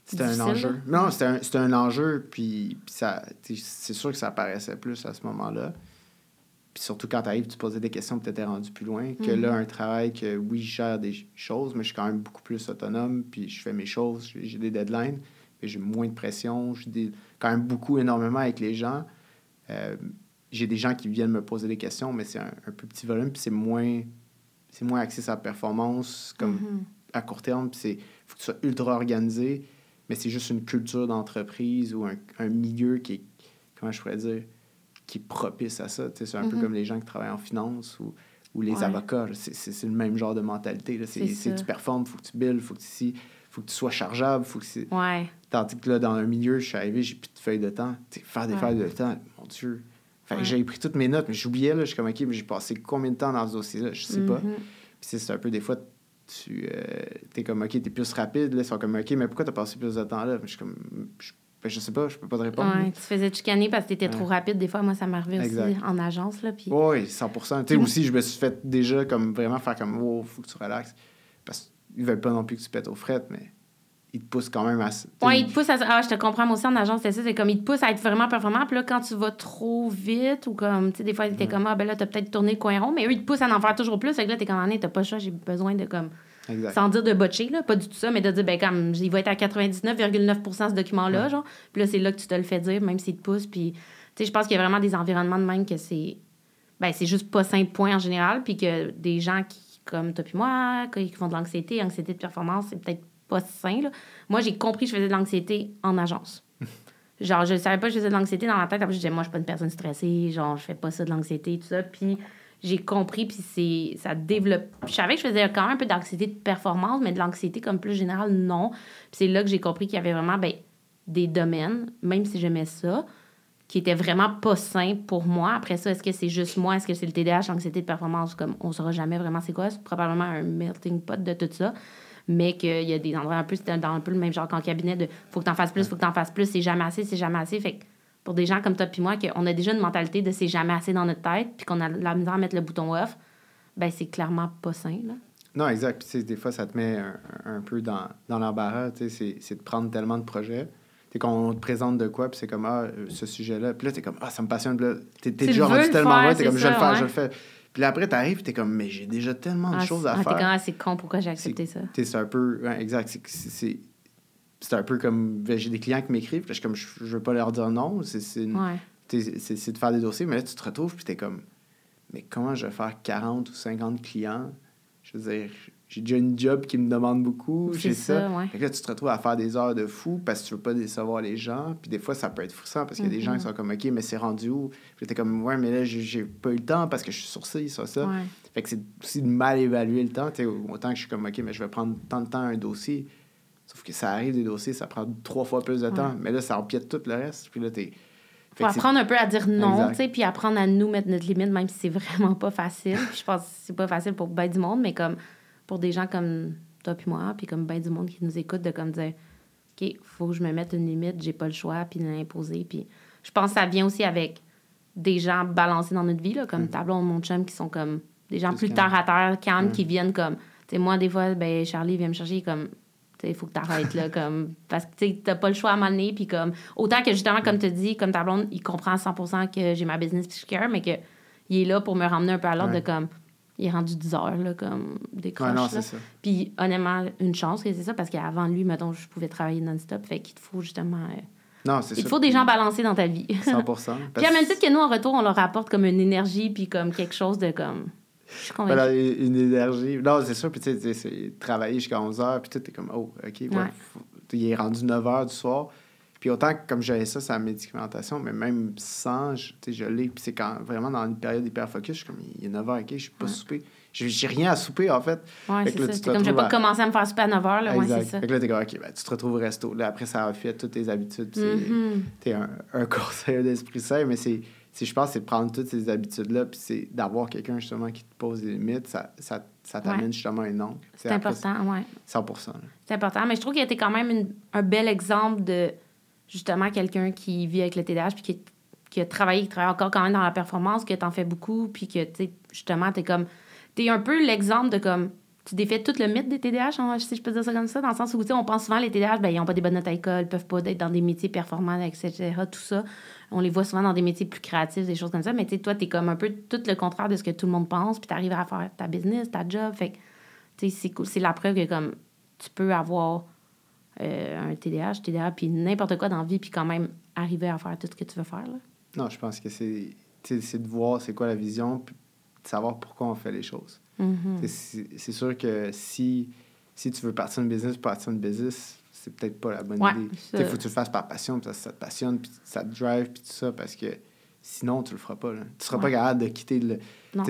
Speaker 2: C'était un enjeu. Non, c'était un, un enjeu, puis, puis ça, c'est sûr que ça apparaissait plus à ce moment-là. Puis surtout quand tu arrives, tu posais des questions, étais rendu plus loin. Que là, un travail que, oui, je gère des choses, mais je suis quand même beaucoup plus autonome, puis je fais mes choses, j'ai des deadlines, puis j'ai moins de pression, j'ai des- quand même beaucoup, énormément avec les gens. Euh, j'ai des gens qui viennent me poser des questions, mais c'est un, un plus petit volume, puis c'est moins, c'est moins axé sur la performance, comme
Speaker 1: Mhm.
Speaker 2: à court terme, puis c'est faut que tu sois ultra organisé, mais c'est juste une culture d'entreprise ou un, un milieu qui est, comment je pourrais dire, qui est propice à ça. Tu sais, C'est un peu
Speaker 1: Mhm.
Speaker 2: comme les gens qui travaillent en finance ou, ou les
Speaker 1: Ouais.
Speaker 2: avocats. C'est- le même genre de mentalité. C'est tu performes, faut que tu builds, faut que tu si, faut que tu sois chargeable, faut que.
Speaker 1: Ouais.
Speaker 2: Tandis que là, dans un milieu, je suis arrivé, j'ai plus de feuilles de temps. Faire des
Speaker 1: Ouais.
Speaker 2: feuilles de temps, mon Dieu.
Speaker 1: Ouais.
Speaker 2: j'ai pris toutes mes notes, mais j'oubliais, là, je suis comme, OK, mais j'ai passé combien de temps dans ce dossier-là? Je sais pas.
Speaker 1: Mhm.
Speaker 2: Puis c'est un peu des fois, tu es comme, OK, t'es plus rapide. Là, ils sont comme, OK, mais pourquoi t'as passé plus de temps là? Je suis comme, je, ben, je sais pas, je peux pas te répondre.
Speaker 1: Ouais, tu te faisais chicaner parce que t'étais trop
Speaker 2: Ouais.
Speaker 1: rapide. Des fois, moi, ça m'arrivait aussi en agence. Là, puis...
Speaker 2: Oui, 100% Tu sais, aussi, je me suis fait déjà comme vraiment faire comme, oh, faut que tu relaxes. Parce qu'ils veulent pas non plus que tu pètes aux frettes, mais ils te poussent quand même à.
Speaker 1: Ouais, il te pousse à. Ah, je te comprends, moi aussi en agence, c'est ça. C'est comme, il te pousse à être vraiment performant. Puis là, quand tu vas trop vite ou comme, tu sais, des fois, t'es
Speaker 2: Ouais.
Speaker 1: comme, ah, ben là, t'as peut-être tourné le coin rond, mais eux, ils te poussent à en faire toujours plus. Fait que là, t'es comme, ah, t'as pas le choix, j'ai besoin de comme.
Speaker 2: Exact.
Speaker 1: Sans dire de botcher, là, pas du tout ça, mais de dire, ben, comme, il va être à 99,9% ce document-là,
Speaker 2: Ouais.
Speaker 1: genre. Puis là, c'est là que tu te le fais dire, même s'il te pousse. Puis, tu sais, je pense qu'il y a vraiment des environnements de même que c'est. Ben, c'est juste pas simple, point en général. Puis que des gens qui, comme toi puis moi, qui font de l'anxiété, anxiété de performance, c'est peut-être pas sain, là. Moi, j'ai compris que je faisais de l'anxiété en agence. Genre, je savais pas que je faisais de l'anxiété dans ma tête. Après, je disais, moi, je suis pas une personne stressée. Genre, je fais pas ça de l'anxiété, tout ça. Puis, j'ai compris, puis c'est ça développe. Je savais que je faisais quand même un peu d'anxiété de performance, mais de l'anxiété comme plus générale, non. Puis c'est là que j'ai compris qu'il y avait vraiment ben, des domaines, même si j'aimais ça, qui étaient vraiment pas sains pour moi. Après ça, est-ce que c'est juste moi? Est-ce que c'est le TDAH, l'anxiété de performance? Comme on saura jamais vraiment c'est quoi. C'est probablement un melting pot de tout ça. Mais qu'il y a des endroits un peu, c'était dans un peu le même genre qu'en cabinet de faut que t'en fasses plus, faut que t'en fasses plus, c'est jamais assez, c'est jamais assez. Fait que pour des gens comme toi puis moi, qu'on a déjà une mentalité de c'est jamais assez dans notre tête, puis qu'on a la misère à mettre le bouton off, ben c'est clairement pas sain, là.
Speaker 2: Non, exact. Puis, des fois, ça te met un, un peu dans, dans l'embarras. Tu sais, c'est- c'est de prendre tellement de projets. Tu sais, quand on te présente de quoi, puis c'est comme, ah, euh, ce sujet-là. Puis là, t'es comme, ah, ça me passionne. Puis là, t'es t'es déjà rendu
Speaker 1: le
Speaker 2: tellement loin, t'es
Speaker 1: c'est
Speaker 2: comme, je vais le faire, je le faire. Puis là, après, t'arrives, t'es comme, mais j'ai déjà tellement de
Speaker 1: Ah,
Speaker 2: choses à
Speaker 1: ah, t'es
Speaker 2: faire.
Speaker 1: comme, ah, c'est con, pourquoi j'ai accepté ça?
Speaker 2: C'est un peu. ouais, exact. C'est- c'est- un peu comme. ben, J'ai des clients qui m'écrivent, puis je comme, je, veux pas leur dire non.
Speaker 1: Ouais.
Speaker 2: c'est de faire des dossiers, mais là, tu te retrouves, puis t'es comme, mais comment je vais faire 40 ou 50 clients? Je veux dire, j'ai déjà une job qui me demande beaucoup,
Speaker 1: C'est
Speaker 2: j'ai ça.
Speaker 1: ça, ouais.
Speaker 2: Fait que là, tu te retrouves à faire des heures de fou parce que tu veux pas décevoir les gens. Puis des fois, ça peut être frustrant parce qu'il y a des gens qui
Speaker 1: Mhm.
Speaker 2: sont comme, OK, mais c'est rendu où? Puis t'es comme, ouais, mais là, j'ai- pas eu le temps parce que je suis sur ci, ça.
Speaker 1: Ouais.
Speaker 2: Fait que c'est aussi de mal évaluer le temps. Tu sais, autant que je suis comme, OK, mais je vais prendre tant de temps à un dossier. Sauf que ça arrive des dossiers, ça prend trois fois plus de temps. Mais là, ça empiète tout le reste. Puis là, t'es.
Speaker 1: Faut apprendre un peu à dire non, tu sais, puis apprendre à nous mettre notre limite, même si c'est vraiment pas facile. Je pense que c'est pas facile pour bien du monde, mais comme pour des gens comme toi puis moi, puis comme bien du monde qui nous écoute, de comme dire, OK, faut que je me mette une limite, j'ai pas le choix, puis de l'imposer. Puis je pense que ça vient aussi avec des gens balancés dans notre vie, là, comme ta blonde, mon chum, qui sont comme des gens
Speaker 2: Mm. Plus
Speaker 1: terre à terre, calmes,
Speaker 2: Ouais.
Speaker 1: qui viennent comme, tu sais, moi, des fois, ben, Charlie vient me chercher comme, il faut que tu arrêtes là, comme, parce que tu n'as pas le choix à m'amener. Puis comme, autant que justement, comme tu dis, comme ta blonde, il comprend à 100 que j'ai ma business puis je care, mais qu'il est là pour me ramener un peu à l'ordre de comme, il est rendu 10 heures, là, comme des croches. Ouais, Puis honnêtement, une chance que c'est ça, parce qu'avant lui, mettons, je pouvais travailler non-stop. Fait qu'il te faut justement. Euh,
Speaker 2: non, c'est
Speaker 1: Il te faut des gens balancés dans ta vie.
Speaker 2: 100
Speaker 1: Puis à même titre que nous, en retour, on leur apporte comme une énergie, puis comme quelque chose de comme.
Speaker 2: Voilà, une énergie. Non, c'est sûr. Puis, tu sais, c'est travailler jusqu'à 11 h, puis tu es comme, oh, OK, ouais. il est rendu 9 h du soir. Puis autant que comme j'avais ça, c'est la médicamentation, mais même sans, je, je l'ai. Puis c'est quand vraiment dans une période hyper focus, je suis comme, il est 9 h, OK, je suis pas soupé. J'ai rien à souper, en fait.
Speaker 1: Ouais, c'est ça. C'est comme, je vais pas commencer à me faire souper à 9 h, là. Ouais, c'est ça.
Speaker 2: Fait que là, t'es comme, OK, ben, tu te retrouves au resto. Là, après, ça a fait toutes tes habitudes. Puis mm-hmm. t'es un, un conseiller d'esprit sain, mais c'est je pense, c'est de prendre toutes ces habitudes-là, puis c'est d'avoir quelqu'un justement qui te pose des limites, ça, ça, ça t'amène justement un nom.
Speaker 1: C'est important, oui.
Speaker 2: 100%
Speaker 1: C'est important, mais je trouve qu'il a été quand même un bel exemple de justement quelqu'un qui vit avec le TDAH, puis qui, a travaillé, qui travaille encore quand même dans la performance, que t'en fais beaucoup, puis que, tu sais, justement, t'es comme. T'es un peu l'exemple de comme tu défais tout le mythe des TDAH, si je peux dire ça comme ça, dans le sens où on pense souvent les TDAH, ben, ils n'ont pas des bonnes notes à l'école, ils peuvent pas être dans des métiers performants, etc. Tout ça. On les voit souvent dans des métiers plus créatifs, des choses comme ça. Mais toi, tu es comme un peu tout le contraire de ce que tout le monde pense, puis tu arrives à faire ta business, ta job. Fait c'est cool. C'est la preuve que comme tu peux avoir euh, un TDAH, TDAH, puis n'importe quoi dans la vie, puis quand même arriver à faire tout ce que tu veux faire. Là.
Speaker 2: Non, je pense que c'est de voir c'est quoi la vision, puis de savoir pourquoi on fait les choses. Mm-hmm. C'est sûr que si, si tu veux partir une business, partir une business, c'est peut-être pas la bonne idée. Il faut que tu le fasses par passion, parce que ça te passionne, puis ça te drive, puis tout ça, parce que sinon, tu le feras pas. Là. Tu seras pas capable de quitter le.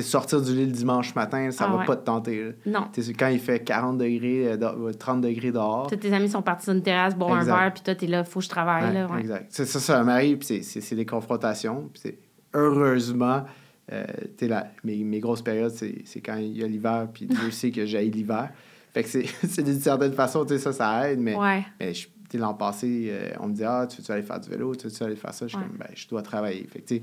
Speaker 2: Sortir du lit le dimanche matin, ça ah va pas te tenter.
Speaker 1: Non.
Speaker 2: quand il fait 40 degrés, 30 euh, degrés dehors.
Speaker 1: tes amis sont partis sur une terrasse, boire un verre, puis toi, t'es là, faut que je travaille. là,
Speaker 2: Exact. Ça, ça m'arrive, puis c'est des confrontations. Puis heureusement, euh, la, mes, mes, grosses périodes, c'est quand il y a l'hiver, puis Dieu sait que j'ai l'hiver. Fait que c'est d'une certaine façon, tu sais, ça, ça aide, mais, mais l'an passé, euh, on me dit Ah, tu veux aller faire du vélo, tu veux aller faire ça? Je suis comme, ben, je dois travailler. Fait que, tu sais,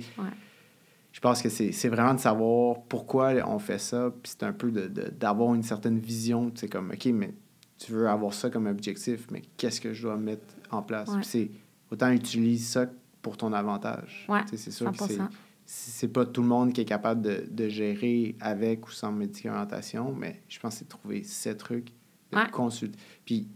Speaker 2: je pense que c'est vraiment de savoir pourquoi on fait ça, puis c'est un peu d'avoir de, une certaine vision. C'est comme, OK, mais tu veux avoir ça comme objectif, mais qu'est-ce que je dois mettre en place? c'est autant utiliser ça pour ton avantage. C'est sûr que c'est c'est pas tout le monde qui est capable de, de, gérer avec ou sans médicamentation, mais je pense que c'est de trouver ces trucs, de consulter. Puis,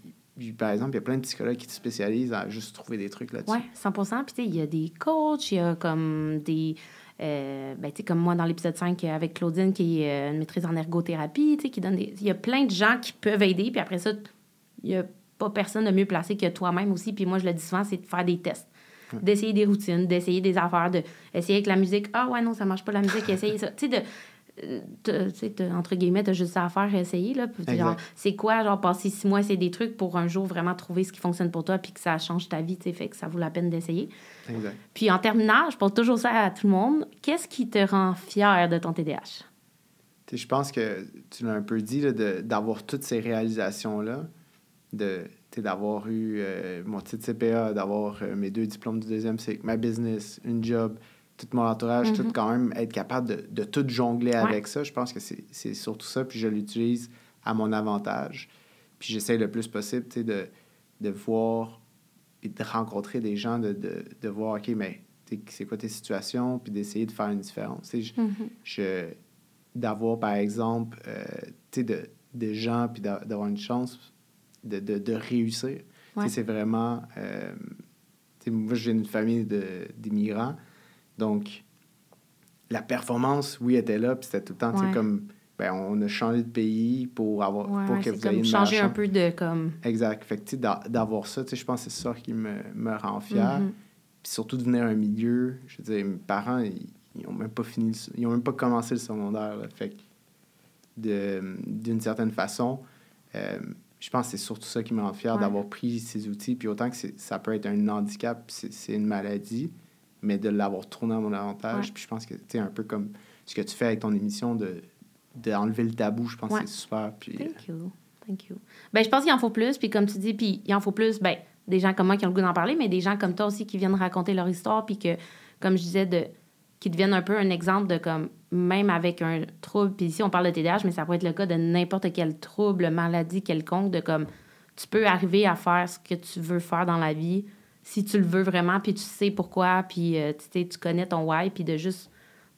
Speaker 2: par exemple, il y a plein de psychologues qui se spécialisent à juste trouver des trucs là-dessus.
Speaker 1: Oui, 100 Puis, il y a des coachs, il y a comme des. Euh, ben, comme moi dans l'épisode 5 avec Claudine, qui est euh, une maîtrise en ergothérapie, qui donne des. Il y a plein de gens qui peuvent aider, puis après ça, il n'y a pas personne de mieux placé que toi-même aussi. Puis moi, je le dis souvent, c'est de faire des tests d'essayer des routines, d'essayer des affaires, de essayer avec la musique. Ah ouais, non, ça marche pas la musique, essayer ça. Tu sais, de entre guillemets, t'as juste ça à faire, essayer, là. c'est quoi, genre, passer six mois, c'est des trucs pour un jour vraiment trouver ce qui fonctionne pour toi puis que ça change ta vie, tu sais, fait que ça vaut la peine d'essayer. Puis en terminant, je pose toujours ça à tout le monde. Qu'est-ce qui te rend fier de ton TDAH?
Speaker 2: je pense que tu l'as un peu dit, d'avoir toutes ces réalisations-là, de d'avoir eu euh, mon titre CPA, d'avoir euh, mes deux diplômes du deuxième cycle, ma business, une job, tout mon entourage, tout mm-hmm. quand même être capable de, de tout jongler avec ça. Je pense que c'est surtout ça, puis je l'utilise à mon avantage. Puis j'essaie le plus possible de, de voir et de rencontrer des gens, de, de, de voir, OK, mais c'est quoi tes situations, puis d'essayer de faire une différence. Mm-hmm. Je, d'avoir, par exemple, euh, de, des gens, puis d'avoir une chance de, de, de réussir. C'est vraiment... Euh, moi, je viens d'une famille d'immigrants, donc la performance, oui, était là, puis c'était tout le temps, comme... Ben, on a changé de pays pour avoir pour que vous ayez une
Speaker 1: changer un peu de comme
Speaker 2: exact. Fait que d'avoir ça je pense que c'est ça qui me, me rend fier. Mm-hmm. puis surtout de venir à un milieu je veux dire mes parents ils, n'ont ont même pas fini ils ont même pas commencé le secondaire fait d'une certaine façon euh, je pense que c'est surtout ça qui me rend fier d'avoir pris ces outils. Puis autant que ça peut être un handicap, c'est une maladie, mais de l'avoir tourné à mon avantage. Puis je pense que c'est un peu comme ce que tu fais avec ton émission de d'enlever le tabou, je pense que c'est super. Puis,
Speaker 1: Thank you. Thank you. Ben, je pense qu'il en faut plus. Puis comme tu dis, puis il en faut plus, ben, des gens comme moi qui ont le goût d'en parler, mais des gens comme toi aussi qui viennent raconter leur histoire. Puis que, comme je disais, de qui deviennent un peu un exemple de comme, même avec un trouble, puis ici on parle de TDAH, mais ça pourrait être le cas de n'importe quel trouble, maladie quelconque, de comme, tu peux arriver à faire ce que tu veux faire dans la vie si tu le veux vraiment, puis tu sais pourquoi, puis euh, tu connais ton why, puis de juste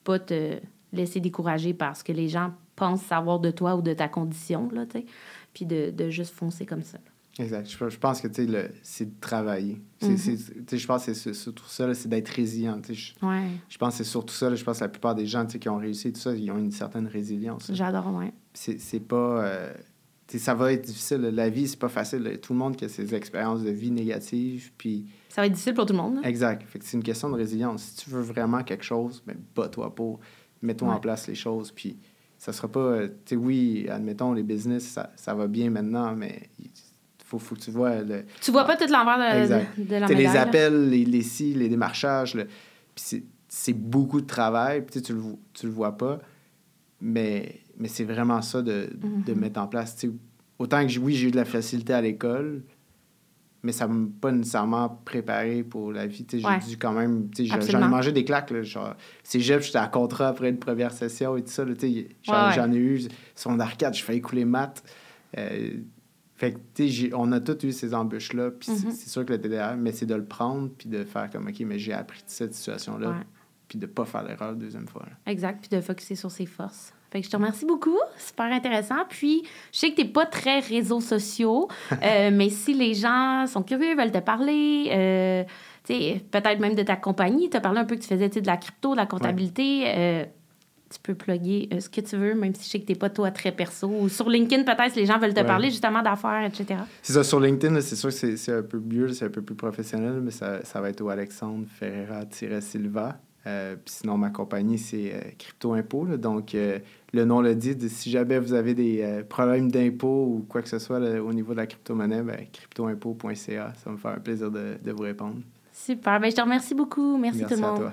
Speaker 1: pas te laisser décourager parce que les gens pensent savoir de toi ou de ta condition, là, puis de, de, juste foncer comme ça.
Speaker 2: Exact. Je, pense que, c'est de travailler. Mm-hmm. Je pense que c'est surtout ça, c'est d'être résilient. Je,
Speaker 1: ouais.
Speaker 2: je pense que c'est surtout ça. je pense que la plupart des gens qui ont réussi, tout ça, ils ont une certaine résilience.
Speaker 1: J'adore, oui.
Speaker 2: C'est pas... Euh, ça va être difficile. La vie, c'est pas facile. Tout le monde qui a ses expériences de vie négatives, puis...
Speaker 1: Ça va être difficile pour tout le monde.
Speaker 2: Exact. Fait c'est une question de résilience. Si tu veux vraiment quelque chose, ben, bats-toi pour. Mets-toi en place les choses, puis ça sera pas... Euh, tu sais, oui, admettons, les business, ça, ça va bien maintenant, mais faut, faut que tu vois... Le...
Speaker 1: Tu vois pas tout l'envers de, de, la médaille.
Speaker 2: les appels, les, les si, les démarchages, puis c'est beaucoup de travail, puis tu le, tu le vois pas, mais mais c'est vraiment ça de, de, mhm. mettre en place. autant que oui, j'ai eu de la facilité à l'école, mais ça ne m'a pas nécessairement préparé pour la vie. J'ai dû quand même. J'en ai mangé des claques. Là, genre, j'étais à contrat après une première session et tout ça. J'en ai eu. Son arcade, je failli couler maths. Euh, fait que, on a tous eu ces embûches-là. Puis c'est mhm. sûr que le TDR, mais c'est de le prendre puis de faire comme, OK, mais j'ai appris de cette situation-là. Puis de ne pas faire l'erreur la deuxième fois.
Speaker 1: Exact. Puis de focuser sur ses forces. Fait que je te remercie beaucoup. Super intéressant. Puis, je sais que tu n'es pas très réseaux sociaux, euh, mais si les gens sont curieux, veulent te parler, euh, peut-être même de ta compagnie, tu as parlé un peu que tu faisais de la crypto, de la comptabilité. Euh, tu peux plugger ce que tu veux, même si je sais que tu n'es pas toi très perso. Ou sur LinkedIn, peut-être, si les gens veulent te parler justement d'affaires, etc.
Speaker 2: C'est ça, sur LinkedIn, c'est sûr que c'est un peu mieux, c'est un peu plus professionnel, mais ça, ça va être au Alexandre Ferreira-Silva. Euh, puis sinon, ma compagnie, c'est euh, Crypto Impôt. donc, euh, le nom le dit. Si jamais vous avez des problèmes d'impôt ou quoi que ce soit au niveau de la crypto-monnaie, ben, cryptoimpôt.ca. Ça va me faire un plaisir de, vous répondre.
Speaker 1: Super. Ben, je te remercie beaucoup. Merci, tout le monde. À toi.